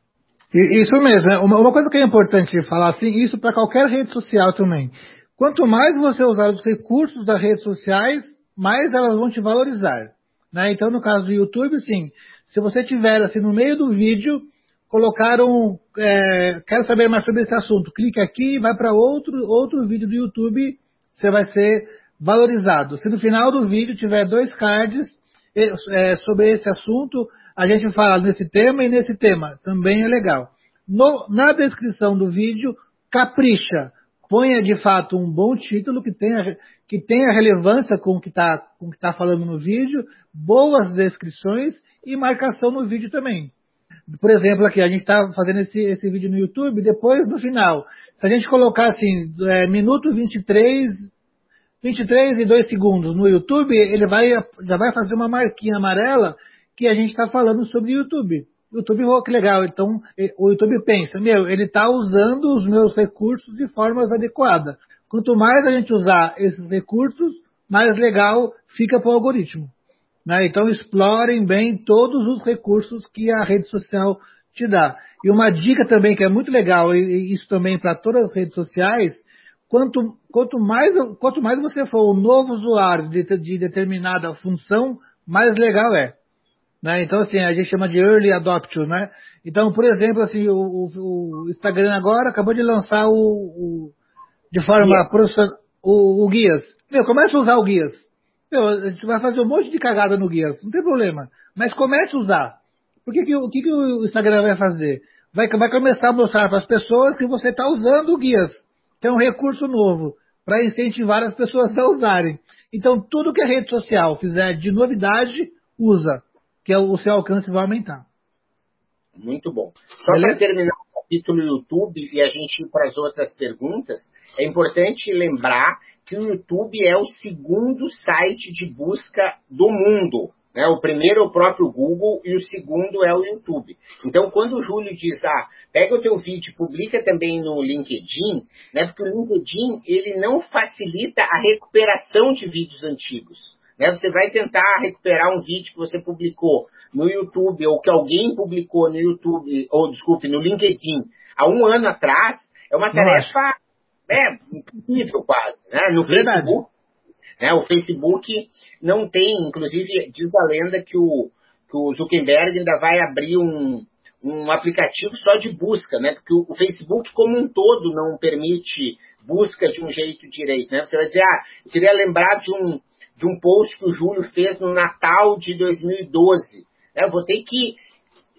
Isso mesmo. Né? Uma, coisa que é importante falar assim, isso para qualquer rede social também. Quanto mais você usar os recursos das redes sociais, mais elas vão te valorizar. Né? Então, no caso do YouTube, sim, se você tiver assim no meio do vídeo, colocaram, é, quero saber mais sobre esse assunto, clique aqui e vai para outro, outro vídeo do YouTube, você vai ser valorizado. Se no final do vídeo tiver dois cards é, sobre esse assunto, a gente fala nesse tema e nesse tema, também é legal. No, na descrição do vídeo, capricha, ponha de fato um bom título que tenha, que tenha relevância com o que está tá falando no vídeo, boas descrições e marcação no vídeo também. Por exemplo, aqui, a gente está fazendo esse, esse vídeo no YouTube, depois no final, se a gente colocar assim, é, minuto 23, 23 e 2 segundos no YouTube, ele vai, já vai fazer uma marquinha amarela que a gente está falando sobre YouTube. YouTube, oh, que legal. Então, o YouTube pensa, meu, ele está usando os meus recursos de forma adequada. Quanto mais a gente usar esses recursos, mais legal fica para o algoritmo. Né? Então, explorem bem todos os recursos que a rede social te dá. E uma dica também que é muito legal, e isso também para todas as redes sociais, quanto, quanto, mais, quanto mais você for um novo usuário de, de determinada função, mais legal é. Né? Então, assim, a gente chama de early adopter, né? Então, por exemplo, assim, o, o, o Instagram agora acabou de lançar o, o de forma profissional, o, o, Guias. Meu, começa a usar o Guias. Meu, a gente vai fazer um monte de cagada no Guias, não tem problema. Mas comece a usar. Por que, que, o que, que o Instagram vai fazer? Vai, vai começar a mostrar para as pessoas que você está usando o Guias, que é um recurso novo, para incentivar as pessoas a usarem. Então, tudo que a rede social fizer de novidade, usa. Que o seu alcance vai aumentar. Muito bom. Só para terminar o capítulo YouTube e a gente ir para as outras perguntas, é importante lembrar que o YouTube é o segundo site de busca do mundo. Né? O primeiro é o próprio Google e o segundo é o YouTube. Então, quando o Júlio diz, ah, pega o teu vídeo, publica também no LinkedIn, né? porque o LinkedIn ele não facilita a recuperação de vídeos antigos. Né? Você vai tentar recuperar um vídeo que você publicou no YouTube ou que alguém publicou no YouTube, ou desculpe, no LinkedIn há um ano atrás, é uma tarefa né, impossível quase. Né? No Verdade. Facebook, né, o Facebook não tem, inclusive diz a lenda que o, que o Zuckerberg ainda vai abrir um, um aplicativo só de busca, né? Porque o, Facebook como um todo não permite busca de um jeito direito, né? Você vai dizer, ah, eu queria lembrar de um, de um post que o Júlio fez no Natal de 2012. Né? Eu vou ter que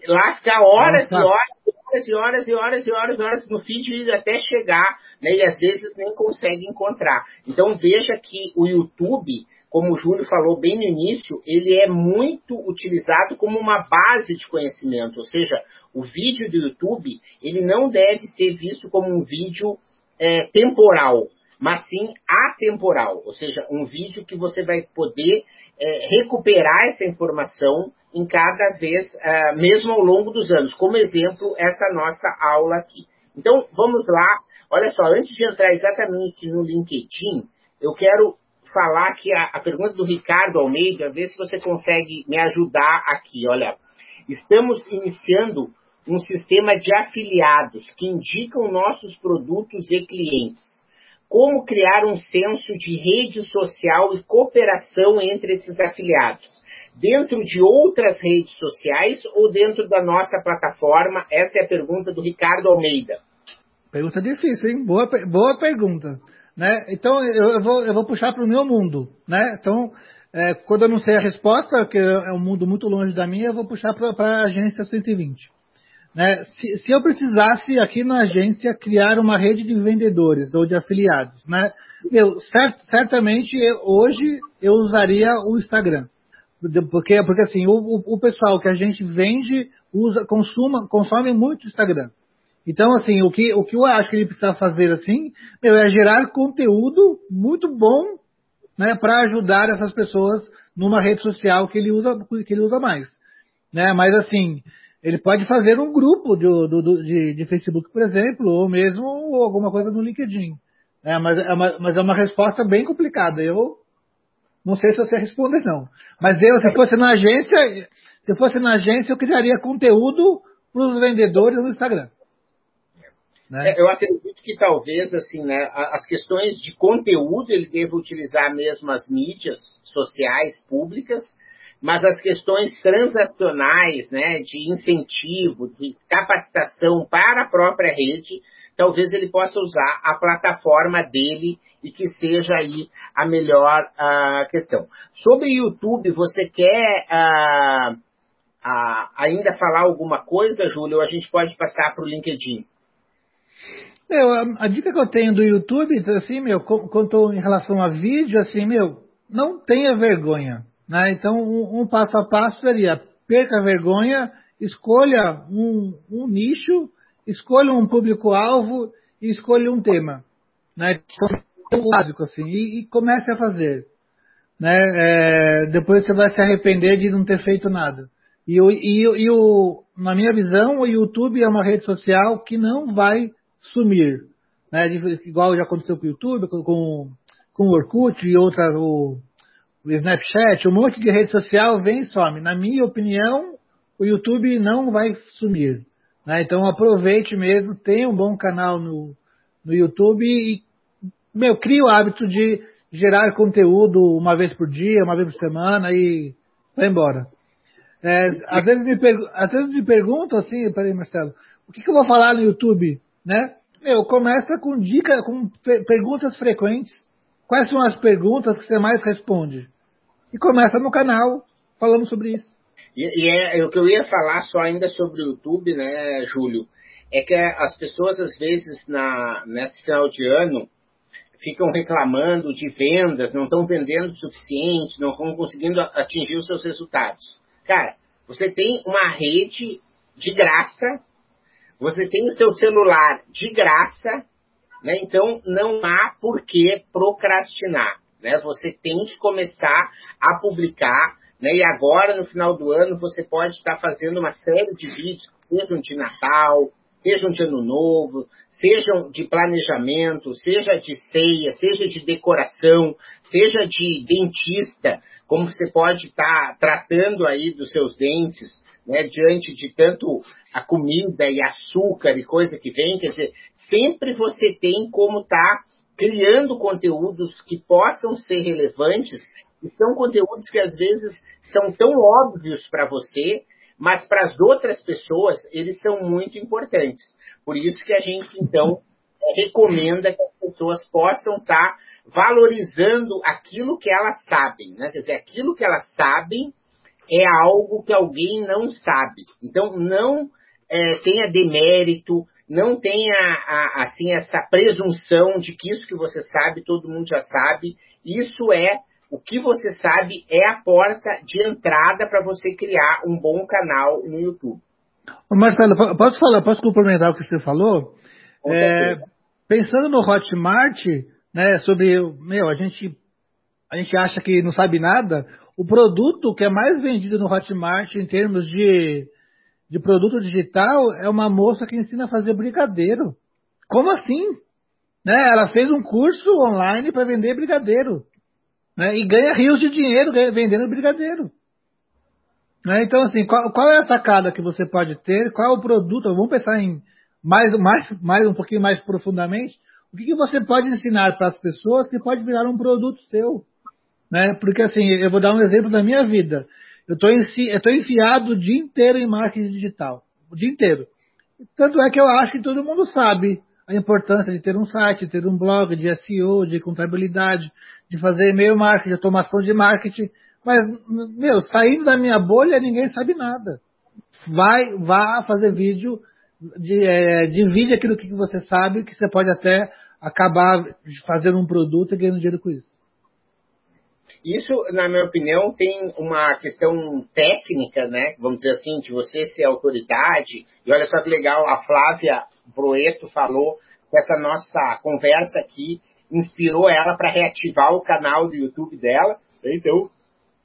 lá ficar horas Nossa. e horas, e horas e horas e horas e horas no feed até chegar, né? E às vezes nem consegue encontrar. Então veja que o YouTube como o Júlio falou bem no início, ele é muito utilizado como uma base de conhecimento, ou seja, o vídeo do YouTube, ele não deve ser visto como um vídeo é, temporal, mas sim atemporal, ou seja, um vídeo que você vai poder é, recuperar essa informação em cada vez, é, mesmo ao longo dos anos. Como exemplo, essa nossa aula aqui. Então, vamos lá. Olha só, antes de entrar exatamente no LinkedIn, eu quero falar aqui a, a pergunta do Ricardo Almeida, ver se você consegue me ajudar aqui. Olha, estamos iniciando um sistema de afiliados que indicam nossos produtos e clientes. Como criar um senso de rede social e cooperação entre esses afiliados? Dentro de outras redes sociais ou dentro da nossa plataforma? Essa é a pergunta do Ricardo Almeida. Pergunta difícil, hein? Boa, boa pergunta. Né? Então eu, eu, vou, eu vou puxar para o meu mundo. Né? Então, é, quando eu não sei a resposta, que é um mundo muito longe da minha, eu vou puxar para a agência 120. Né? Se, se, eu precisasse aqui na agência criar uma rede de vendedores ou de afiliados, né? eu, cert, certamente eu, hoje eu usaria o Instagram. Porque, porque assim, o, o, o pessoal que a gente vende usa, consuma, consome muito Instagram. Então, assim, o que, o que eu acho que ele precisa fazer, assim, meu, é gerar conteúdo muito bom, né, para ajudar essas pessoas numa rede social que ele usa, que ele usa mais, né, mas assim, ele pode fazer um grupo de, de, de Facebook, por exemplo, ou mesmo alguma coisa no LinkedIn, né, mas, é uma, mas é uma resposta bem complicada, eu não sei se você responde não, mas eu, se fosse na agência, se fosse na agência, eu criaria conteúdo para os vendedores no Instagram. Né? É, eu acredito que talvez assim, né, as questões de conteúdo ele deva utilizar mesmo as mídias sociais públicas, mas as questões transacionais, né, de incentivo, de capacitação para a própria rede, talvez ele possa usar a plataforma dele e que seja aí a melhor uh, questão. Sobre YouTube, você quer uh, uh, ainda falar alguma coisa, Júlio, ou a gente pode passar para o LinkedIn? Meu, a, a, dica que eu tenho do YouTube, assim, meu, quanto em relação a vídeo, assim, meu, não tenha vergonha, né? Então, um, um passo a passo seria, perca a vergonha, escolha um, um nicho, escolha um público-alvo e escolha um tema, né? É o básico, assim, e, e comece a fazer, né? É, depois você vai se arrepender de não ter feito nada. E, e, e o, na minha visão, o YouTube é uma rede social que não vai sumir. Né? Igual já aconteceu com o YouTube, com, com o Orkut e outra, o, o Snapchat, um monte de rede social vem e some. Na minha opinião, o YouTube não vai sumir. Né? Então aproveite mesmo, tenha um bom canal no, no YouTube e, meu, crie o hábito de gerar conteúdo uma vez por dia, uma vez por semana e vai embora. É, às, vezes me às vezes me perguntam assim, peraí Marcelo, o que, que eu vou falar no YouTube? né? Meu, começa com dicas, com perguntas frequentes. Quais são as perguntas que você mais responde? E começa no canal falando sobre isso. E, e é, é, o que eu ia falar só ainda sobre o YouTube, né, Júlio? É que as pessoas às vezes na nesse final de ano ficam reclamando de vendas, não estão vendendo o suficiente, não estão conseguindo atingir os seus resultados. Cara, você tem uma rede de graça, você tem o seu celular de graça, né? Então não há por que procrastinar. Né? Você tem que começar a publicar, né? E agora, no final do ano, você pode estar fazendo uma série de vídeos, sejam de Natal, sejam de Ano Novo, sejam de planejamento, seja de ceia, seja de decoração, seja de dentista, como você pode estar tratando aí dos seus dentes, né, diante de tanto a comida e açúcar e coisa que vem, quer dizer, sempre você tem como estar criando conteúdos que possam ser relevantes, e são conteúdos que às vezes são tão óbvios para você, mas para as outras pessoas eles são muito importantes. Por isso que a gente, então, recomenda que as pessoas possam estar valorizando aquilo que elas sabem. Né? Quer dizer, aquilo que elas sabem é algo que alguém não sabe. Então, não é, tenha demérito, não tenha a, assim essa presunção de que isso que você sabe todo mundo já sabe. Isso é o que você sabe é a porta de entrada para você criar um bom canal no YouTube. Marcelo, posso falar, posso complementar o que você falou? É, pensando no Hotmart, né, sobre, meu, a gente, a gente acha que não sabe nada, o produto que é mais vendido no Hotmart em termos de de produto digital é uma moça que ensina a fazer brigadeiro. Como assim? Né? Ela fez um curso online para vender brigadeiro. Né? E ganha rios de dinheiro vendendo brigadeiro. Né? Então, assim, qual, qual, é a sacada que você pode ter? Qual é o produto? Vamos pensar em mais, mais, mais um pouquinho mais profundamente. O que, que você pode ensinar para as pessoas que pode virar um produto seu? Né? Porque, assim, eu vou dar um exemplo da minha vida. Eu estou enfiado o dia inteiro em marketing digital. O dia inteiro. Tanto é que eu acho que todo mundo sabe a importância de ter um site, de ter um blog, de SEO, de contabilidade, de fazer e-mail marketing, de automação de marketing. Mas, meu, saindo da minha bolha, ninguém sabe nada. Vai, vá fazer vídeo, de, é, divide aquilo que você sabe, que você pode até acabar fazendo um produto e ganhando dinheiro com isso. Isso, na minha opinião, tem uma questão técnica, né? Vamos dizer assim, de você ser autoridade. E olha só que legal, a Flávia Broeto falou que essa nossa conversa aqui inspirou ela para reativar o canal do YouTube dela. Então,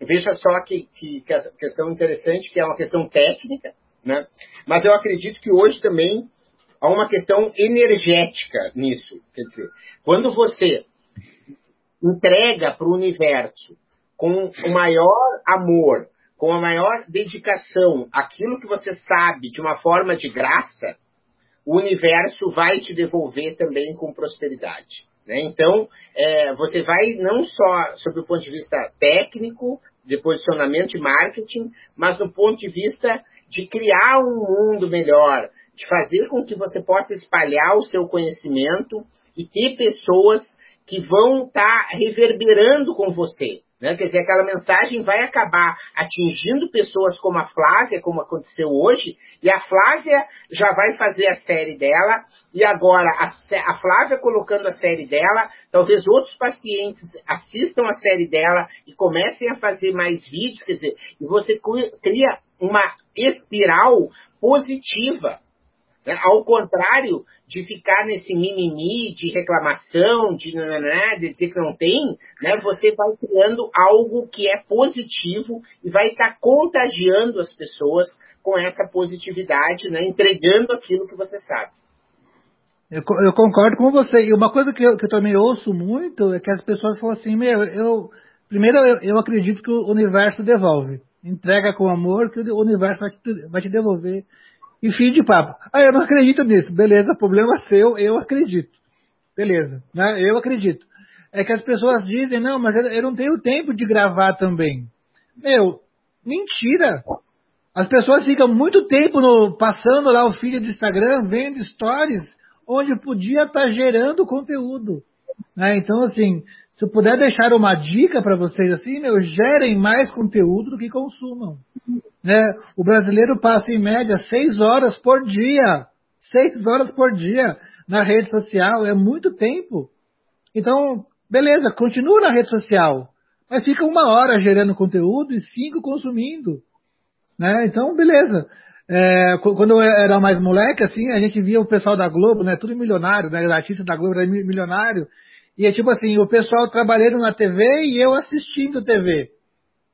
veja só que, que, que questão interessante, que é uma questão técnica, né? Mas eu acredito que hoje também há uma questão energética nisso. Quer dizer, quando você entrega para o universo com o maior amor, com a maior dedicação, aquilo que você sabe de uma forma de graça, o universo vai te devolver também com prosperidade. Né? Então, é, você vai não só sob o ponto de vista técnico, de posicionamento e marketing, mas no ponto de vista de criar um mundo melhor, de fazer com que você possa espalhar o seu conhecimento e ter pessoas que vão estar tá reverberando com você. Né? Quer dizer, aquela mensagem vai acabar atingindo pessoas como a Flávia, como aconteceu hoje, e a Flávia já vai fazer a série dela, e agora a, a Flávia colocando a série dela, talvez outros pacientes assistam a série dela e comecem a fazer mais vídeos, quer dizer, e você cria uma espiral positiva né? Ao contrário de ficar nesse mimimi de reclamação, de, né, de dizer que não tem, né, você vai criando algo que é positivo e vai estar tá contagiando as pessoas com essa positividade, né, entregando aquilo que você sabe. Eu, eu concordo com você. E uma coisa que eu, que eu, também ouço muito é que as pessoas falam assim, meu, eu. Primeiro eu, eu acredito que o universo devolve. Entrega com amor que o universo vai te, vai te devolver e fim de papo. Ah, eu não acredito nisso. Beleza, problema seu, eu acredito. Beleza, né? Eu acredito. É que as pessoas dizem, não, mas eu não tenho tempo de gravar também. Meu, mentira. As pessoas ficam muito tempo no, passando lá o feed do Instagram, vendo stories, onde podia estar tá gerando conteúdo. Né? Então, assim, se eu puder deixar uma dica para vocês assim, meu, gerem mais conteúdo do que consumam. Né? O brasileiro passa em média seis horas por dia. Seis horas por dia na rede social. É muito tempo. Então, beleza, continua na rede social. Mas fica uma hora gerando conteúdo e cinco consumindo. Né? Então, beleza. É, quando eu era mais moleque, assim, a gente via o pessoal da Globo, né? Tudo milionário, né? Os artistas da Globo eram milionário. E é tipo assim, o pessoal trabalhando na TV e eu assistindo TV.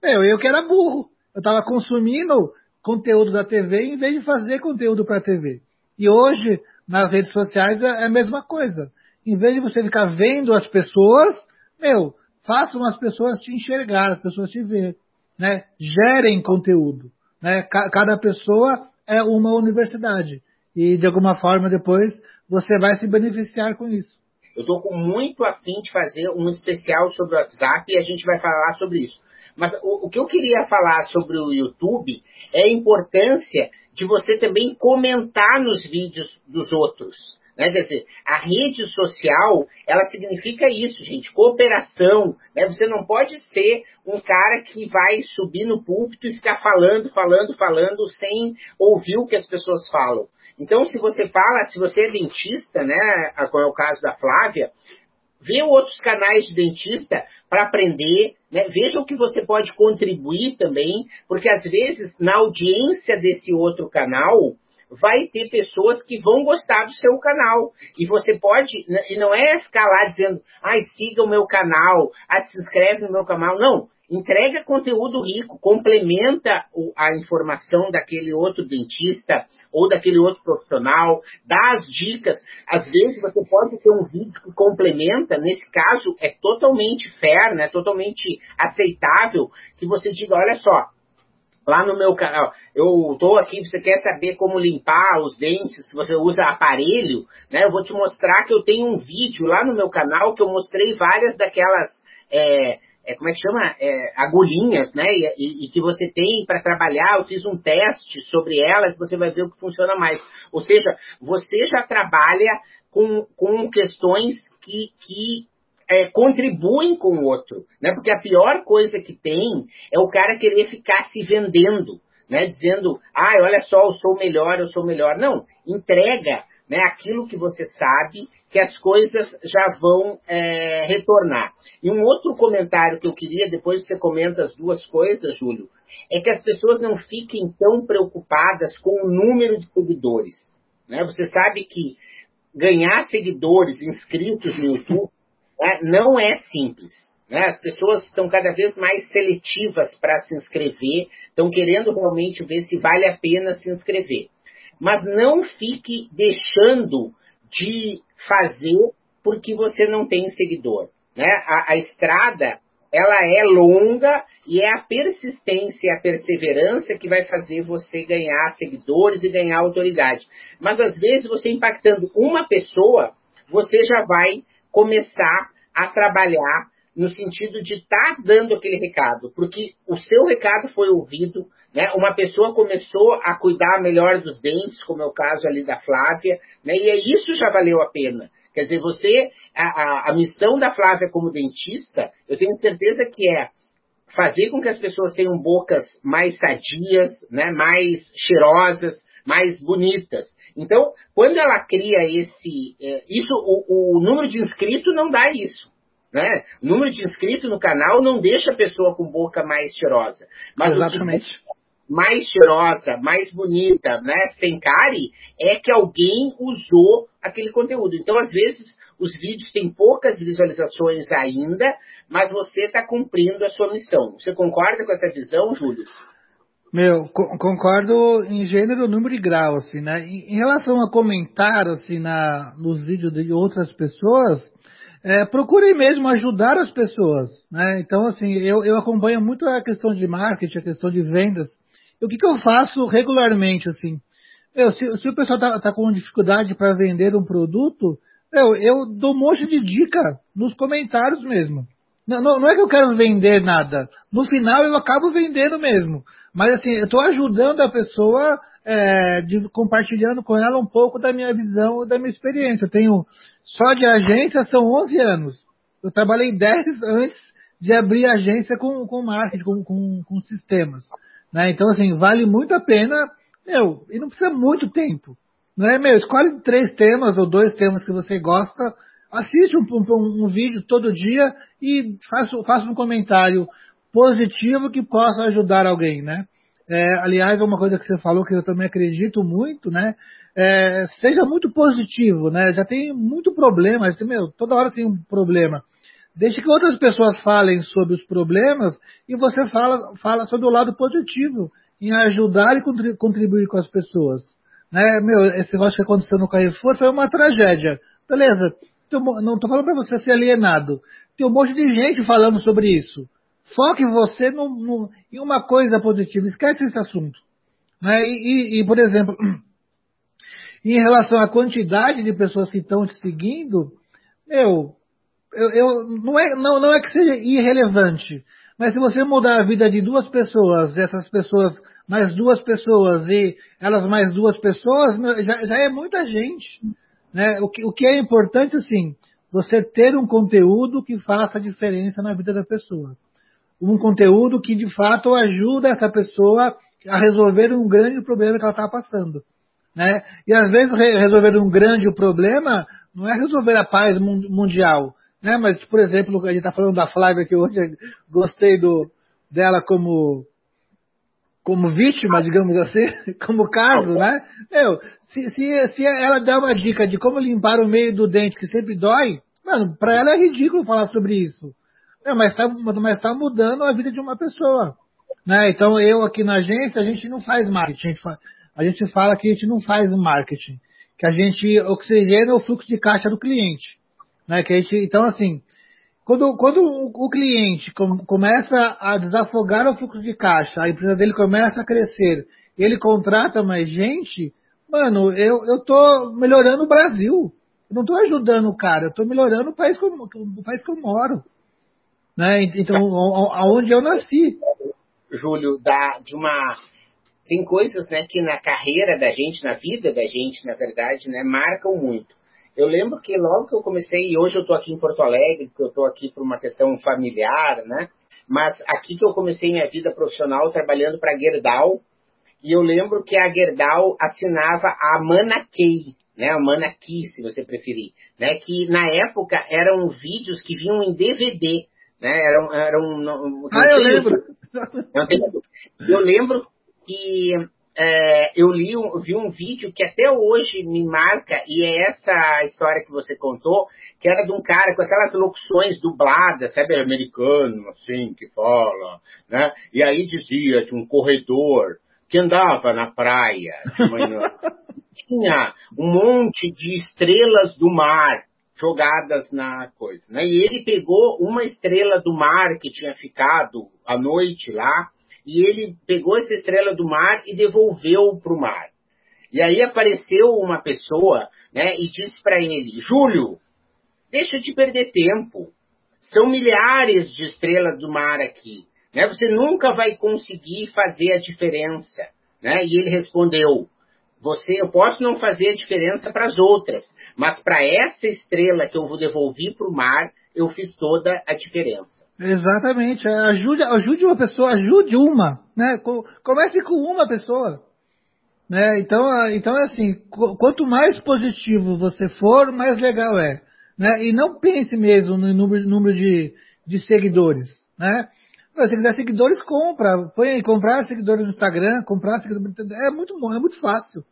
Meu, eu que era burro. Eu estava consumindo conteúdo da TV em vez de fazer conteúdo para a TV. E hoje, nas redes sociais, é a mesma coisa. Em vez de você ficar vendo as pessoas, meu, façam as pessoas te enxergar, as pessoas te ver. Né? Gerem conteúdo. Né? Cada pessoa é uma universidade. E de alguma forma depois você vai se beneficiar com isso. Eu estou com muito afim de fazer um especial sobre o WhatsApp e a gente vai falar sobre isso. Mas o, o, que eu queria falar sobre o YouTube é a importância de você também comentar nos vídeos dos outros. Né? Quer dizer, a rede social, ela significa isso, gente, cooperação. Né? Você não pode ser um cara que vai subir no púlpito e ficar falando, falando, falando, sem ouvir o que as pessoas falam. Então, se você fala, se você é dentista, né, como é o caso da Flávia, vê outros canais de dentista para aprender, né? veja o que você pode contribuir também, porque às vezes na audiência desse outro canal vai ter pessoas que vão gostar do seu canal. E você pode, e não é ficar lá dizendo, ai, siga o meu canal, ah, se inscreve no meu canal. Não. Entrega conteúdo rico, complementa a informação daquele outro dentista ou daquele outro profissional, dá as dicas. Às vezes você pode ter um vídeo que complementa, nesse caso é totalmente fair, né, totalmente aceitável, que você diga, olha só, lá no meu canal, eu estou aqui, você quer saber como limpar os dentes, se você usa aparelho, né? Eu vou te mostrar que eu tenho um vídeo lá no meu canal que eu mostrei várias daquelas, é, é, como é que chama? É, agulhinhas, né? E, e, e que você tem para trabalhar, eu fiz um teste sobre elas, você vai ver o que funciona mais. Ou seja, você já trabalha com, com questões que, que é, contribuem com o outro, né? Porque a pior coisa que tem é o cara querer ficar se vendendo, né? Dizendo, ah, olha só, eu sou melhor, eu sou melhor. Não, entrega, né? Aquilo que você sabe que as coisas já vão é, retornar. E um outro comentário que eu queria, depois você comenta as duas coisas, Júlio, é que as pessoas não fiquem tão preocupadas com o número de seguidores. Né? Você sabe que ganhar seguidores inscritos no YouTube né, não é simples. Né? As pessoas estão cada vez mais seletivas para se inscrever, estão querendo realmente ver se vale a pena se inscrever. Mas não fique deixando de fazer porque você não tem seguidor. Né? A, a estrada ela é longa e é a persistência e a perseverança que vai fazer você ganhar seguidores e ganhar autoridade. Mas às vezes você impactando uma pessoa, você já vai começar a trabalhar no sentido de estar tá dando aquele recado, porque o seu recado foi ouvido, né? Uma pessoa começou a cuidar melhor dos dentes, como é o caso ali da Flávia, né? E isso já valeu a pena. Quer dizer, você, a, a, a missão da Flávia como dentista, eu tenho certeza que é fazer com que as pessoas tenham bocas mais sadias, né? Mais cheirosas, mais bonitas. Então, quando ela cria esse, é, isso, o, o número de inscritos não dá isso. Né? O número de inscritos no canal não deixa a pessoa com boca mais cheirosa. Mas Exatamente. Mais cheirosa, mais bonita, né, sem cárie, é que alguém usou aquele conteúdo. Então, às vezes, os vídeos têm poucas visualizações ainda, mas você está cumprindo a sua missão. Você concorda com essa visão, Júlio? Meu, co concordo em gênero, número e grau, assim, né? Em, relação a comentar, assim, na, nos vídeos de outras pessoas, é, mesmo ajudar as pessoas, né? Então, assim, eu, eu acompanho muito a questão de marketing, a questão de vendas. O que, que eu faço regularmente, assim? Eu, se, se o pessoal tá, tá com dificuldade para vender um produto, eu, eu dou um monte de dica nos comentários mesmo. Não, não, não, é que eu quero vender nada. No final eu acabo vendendo mesmo. Mas assim, eu estou ajudando a pessoa, é, de, compartilhando com ela um pouco da minha visão, da minha experiência. Eu tenho, só de agência são 11 anos. Eu trabalhei 10 antes de abrir agência com, com marketing, com, com, com sistemas. Né? Então assim, vale muito a pena, meu, e não precisa muito tempo. Não é, meu, escolhe três temas ou dois temas que você gosta, assiste um, um, um vídeo todo dia e faça, faça um comentário positivo que possa ajudar alguém, né? É, aliás, uma coisa que você falou que eu também acredito muito, né? É, seja muito positivo, né? Já tem muito problema, meu, toda hora tem um problema. Deixe que outras pessoas falem sobre os problemas e você fala, fala sobre o lado positivo, em ajudar e contribuir com as pessoas. Né? Meu, esse negócio que aconteceu no Carrefour foi uma tragédia. Beleza, não estou falando para você ser alienado. Tem um monte de gente falando sobre isso. Foque você no, no, em uma coisa positiva. Esquece esse assunto. Né? E, e, e, por exemplo, em relação à quantidade de pessoas que estão te seguindo, meu, eu, eu, não, é, não, não é que seja irrelevante, mas se você mudar a vida de duas pessoas, essas pessoas mais duas pessoas e elas mais duas pessoas, já, já é muita gente. Né? O, que, o que é importante, assim, você ter um conteúdo que faça diferença na vida da pessoa um conteúdo que de fato ajuda essa pessoa a resolver um grande problema que ela está passando. Né? E às vezes resolver um grande problema não é resolver a paz mundial. Né? Mas, por exemplo, a gente está falando da Flávia que hoje gostei do, dela como, como vítima, digamos assim, como caso, né? Meu, se, se, se ela der uma dica de como limpar o meio do dente que sempre dói, mano, para ela é ridículo falar sobre isso. Mas está mas tá mudando a vida de uma pessoa. Né? Então eu aqui na agência, a gente não faz marketing. A gente fala que a gente não faz marketing. Que a gente oxigena o fluxo de caixa do cliente. Né? Que a gente, então assim, quando, quando o, cliente começa a desafogar o fluxo de caixa, a empresa dele começa a crescer, ele contrata mais gente, mano, eu, eu tô melhorando o Brasil. Eu não estou ajudando o cara, eu estou melhorando o país, que eu, o país que eu moro. Né? Então, aonde eu nasci. Júlio, da, de uma. Tem coisas né, que na carreira da gente, na vida da gente, na verdade, né, marcam muito. Eu lembro que logo que eu comecei, e hoje eu estou aqui em Porto Alegre, porque eu estou aqui por uma questão familiar, né? Mas aqui que eu comecei minha vida profissional trabalhando para a Gerdau, e eu lembro que a Gerdau assinava a Manakey, né? A Manaki, se você preferir, né? Que na época eram vídeos que vinham em DVD, né? Era, um, era um, um ah, eu lembro. eu lembro que é, eu li, vi um vídeo que até hoje me marca, e é essa história que você contou, que era de um cara com aquelas locuções dubladas, sabe, americano, assim, que fala, né? E aí dizia de um corredor que andava na praia de manhã. Tinha um monte de estrelas do mar jogadas na coisa. Né? E ele pegou uma estrela do mar que tinha ficado à noite lá, e ele pegou essa estrela do mar e devolveu para o mar. E aí apareceu uma pessoa né, e disse para ele: Júlio, deixa de perder tempo. São milhares de estrelas do mar aqui. Né? Você nunca vai conseguir fazer a diferença. Né? E ele respondeu: você, eu posso não fazer a diferença para as outras, mas para essa estrela que eu vou devolver para o mar, eu fiz toda a diferença. Exatamente. Ajude, ajude uma pessoa, ajude uma. Né? Comece com uma pessoa. Né? Então, então é assim, quanto mais positivo você for, mais legal é. Né? E não pense mesmo no número, número de, de seguidores. Né? Se quiser seguidores, compra. Põe aí, comprar seguidores no Instagram, comprar seguidores. É muito bom, é muito fácil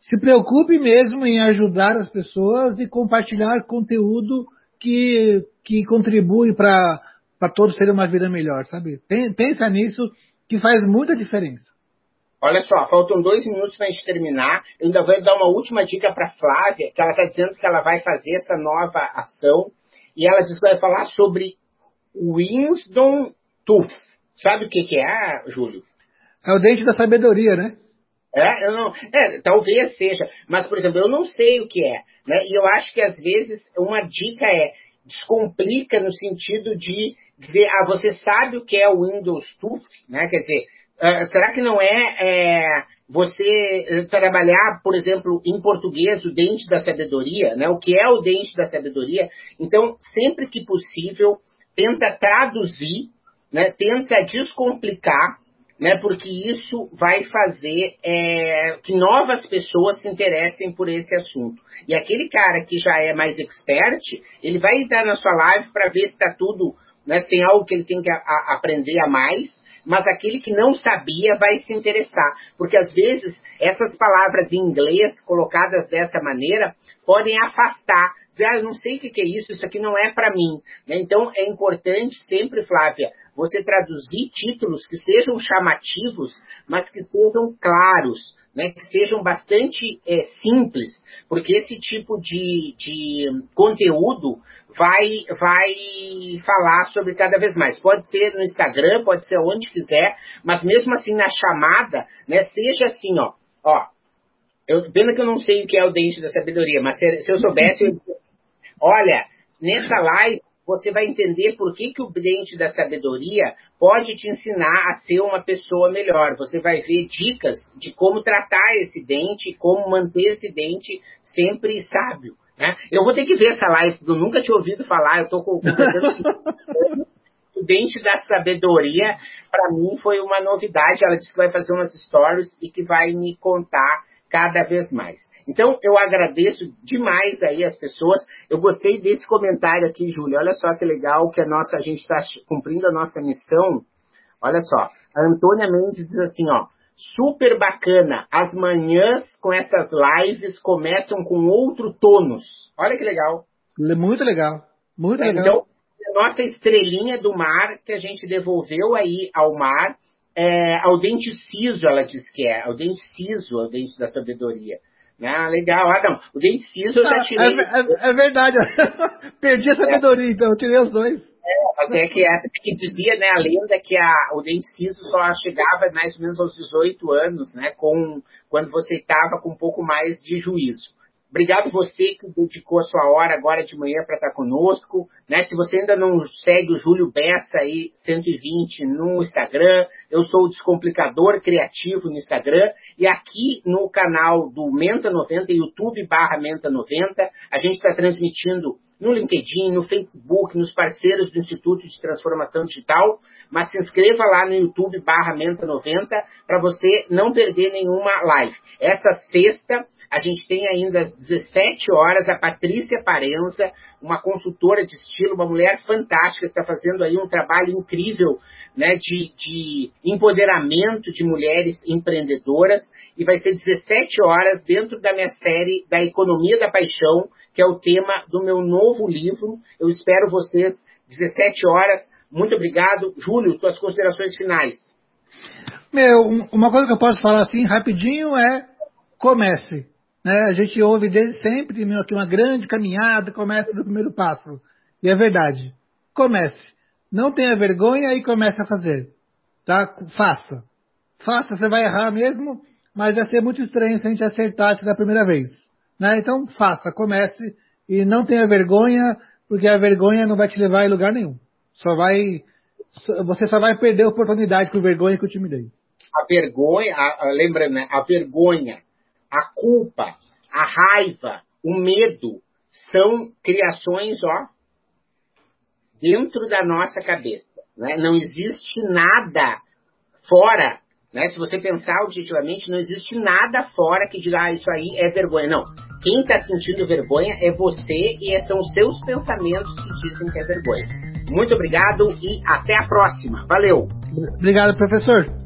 se preocupe mesmo em ajudar as pessoas e compartilhar conteúdo que, que contribui para todos terem uma vida melhor, sabe? Pensa nisso que faz muita diferença. Olha só, faltam dois minutos para a gente terminar. Eu ainda vou dar uma última dica para Flávia, que ela está dizendo que ela vai fazer essa nova ação. E ela diz que vai falar sobre Winston Tooth. Sabe o que, que é, Júlio? É o dente da sabedoria, né? É, eu não, é, talvez seja, mas, por exemplo, eu não sei o que é. Né? E eu acho que, às vezes, uma dica é descomplica no sentido de dizer, ah, você sabe o que é o Windows Tooth, né? Quer dizer, uh, será que não é, é você eh, trabalhar, por exemplo, em português o dente da sabedoria, né? O que é o dente da sabedoria? Então, sempre que possível, tenta traduzir, né? Tenta descomplicar né? Porque isso vai fazer é, que novas pessoas se interessem por esse assunto. E aquele cara que já é mais expert, ele vai entrar na sua live para ver se está tudo, né? Tem algo que ele tem que a, a aprender a mais, mas aquele que não sabia vai se interessar, porque às vezes essas palavras em inglês colocadas dessa maneira podem afastar, dizer, ah, eu não sei o que é isso, isso aqui não é para mim. Né? Então é importante sempre, Flávia, você traduzir títulos que sejam chamativos, mas que sejam claros, né, que sejam bastante é, simples, porque esse tipo de, de conteúdo vai, vai falar sobre cada vez mais. Pode ser no Instagram, pode ser onde quiser, mas mesmo assim na chamada, né, seja assim, ó, ó, eu, pena que eu não sei o que é o dente da sabedoria, mas se, se eu soubesse, eu, olha, nessa live você vai entender por que, que o dente da sabedoria pode te ensinar a ser uma pessoa melhor. Você vai ver dicas de como tratar esse dente, como manter esse dente sempre sábio. Né? Eu vou ter que ver essa live, eu nunca tinha ouvido falar, eu estou completando o dente da sabedoria, para mim foi uma novidade. Ela disse que vai fazer umas stories e que vai me contar cada vez mais. Então, eu agradeço demais aí as pessoas. Eu gostei desse comentário aqui, Júlia. Olha só que legal que a nossa, a gente está cumprindo a nossa missão. Olha só, a Antônia Mendes diz assim, ó, super bacana. As manhãs com essas lives começam com outro tônus. Olha que legal. Muito legal. Muito legal. Então, nossa estrelinha do mar que a gente devolveu aí ao mar, é, ao dente ciso, ela diz que é, ao dente ciso, ao dente da sabedoria. Ah, legal. Ah, não. O dente ciso eu já Ah, tirei. é, é- é verdade. Perdi a sabedoria, então. Eu tirei os dois. Mas é que essa que dizia, né, a lenda que a, o dente ciso só chegava mais ou menos aos 18 anos, né, com, quando você estava com um pouco mais de juízo. Obrigado você que dedicou a sua hora agora de manhã para estar conosco. Né? Se você ainda não segue o Júlio Bessa aí, 120 no Instagram, eu sou o Descomplicador Criativo no Instagram. E aqui no canal do Menta 90, YouTube barra Menta 90, a gente está transmitindo no LinkedIn, no Facebook, nos parceiros do Instituto de Transformação Digital, mas se inscreva lá no YouTube barra Menta 90 para você não perder nenhuma live. Essa sexta a gente tem ainda às 17 horas a Patrícia Parenza, uma consultora de estilo, uma mulher fantástica que está fazendo aí um trabalho incrível né, de, de empoderamento de mulheres empreendedoras e vai ser 17 horas dentro da minha série da Economia da Paixão, que é o tema do meu novo livro. Eu espero vocês 17 horas. Muito obrigado. Júlio, tuas considerações finais. Meu, um- uma coisa que eu posso falar assim rapidinho é comece. Né? A gente ouve desde sempre que uma grande caminhada começa do primeiro passo. E é verdade. Comece. Não tenha vergonha e comece a fazer. Tá? Faça. Faça, você vai errar mesmo, mas vai ser muito estranho se a gente acertasse da primeira vez. Né? Então faça, comece e não tenha vergonha, porque a vergonha não vai te levar em lugar nenhum. Só vai, você só vai perder a oportunidade com vergonha e com timidez. A vergonha, lembrando, né, a vergonha, a culpa, a raiva, o medo são criações, ó, dentro da nossa cabeça. Né? Não existe nada fora, né? Se você pensar objetivamente, não existe nada fora que diga, ah, isso aí é vergonha. Não. Quem está sentindo vergonha é você e são seus pensamentos que dizem que é vergonha. Muito obrigado e até a próxima. Valeu! Obrigado, professor.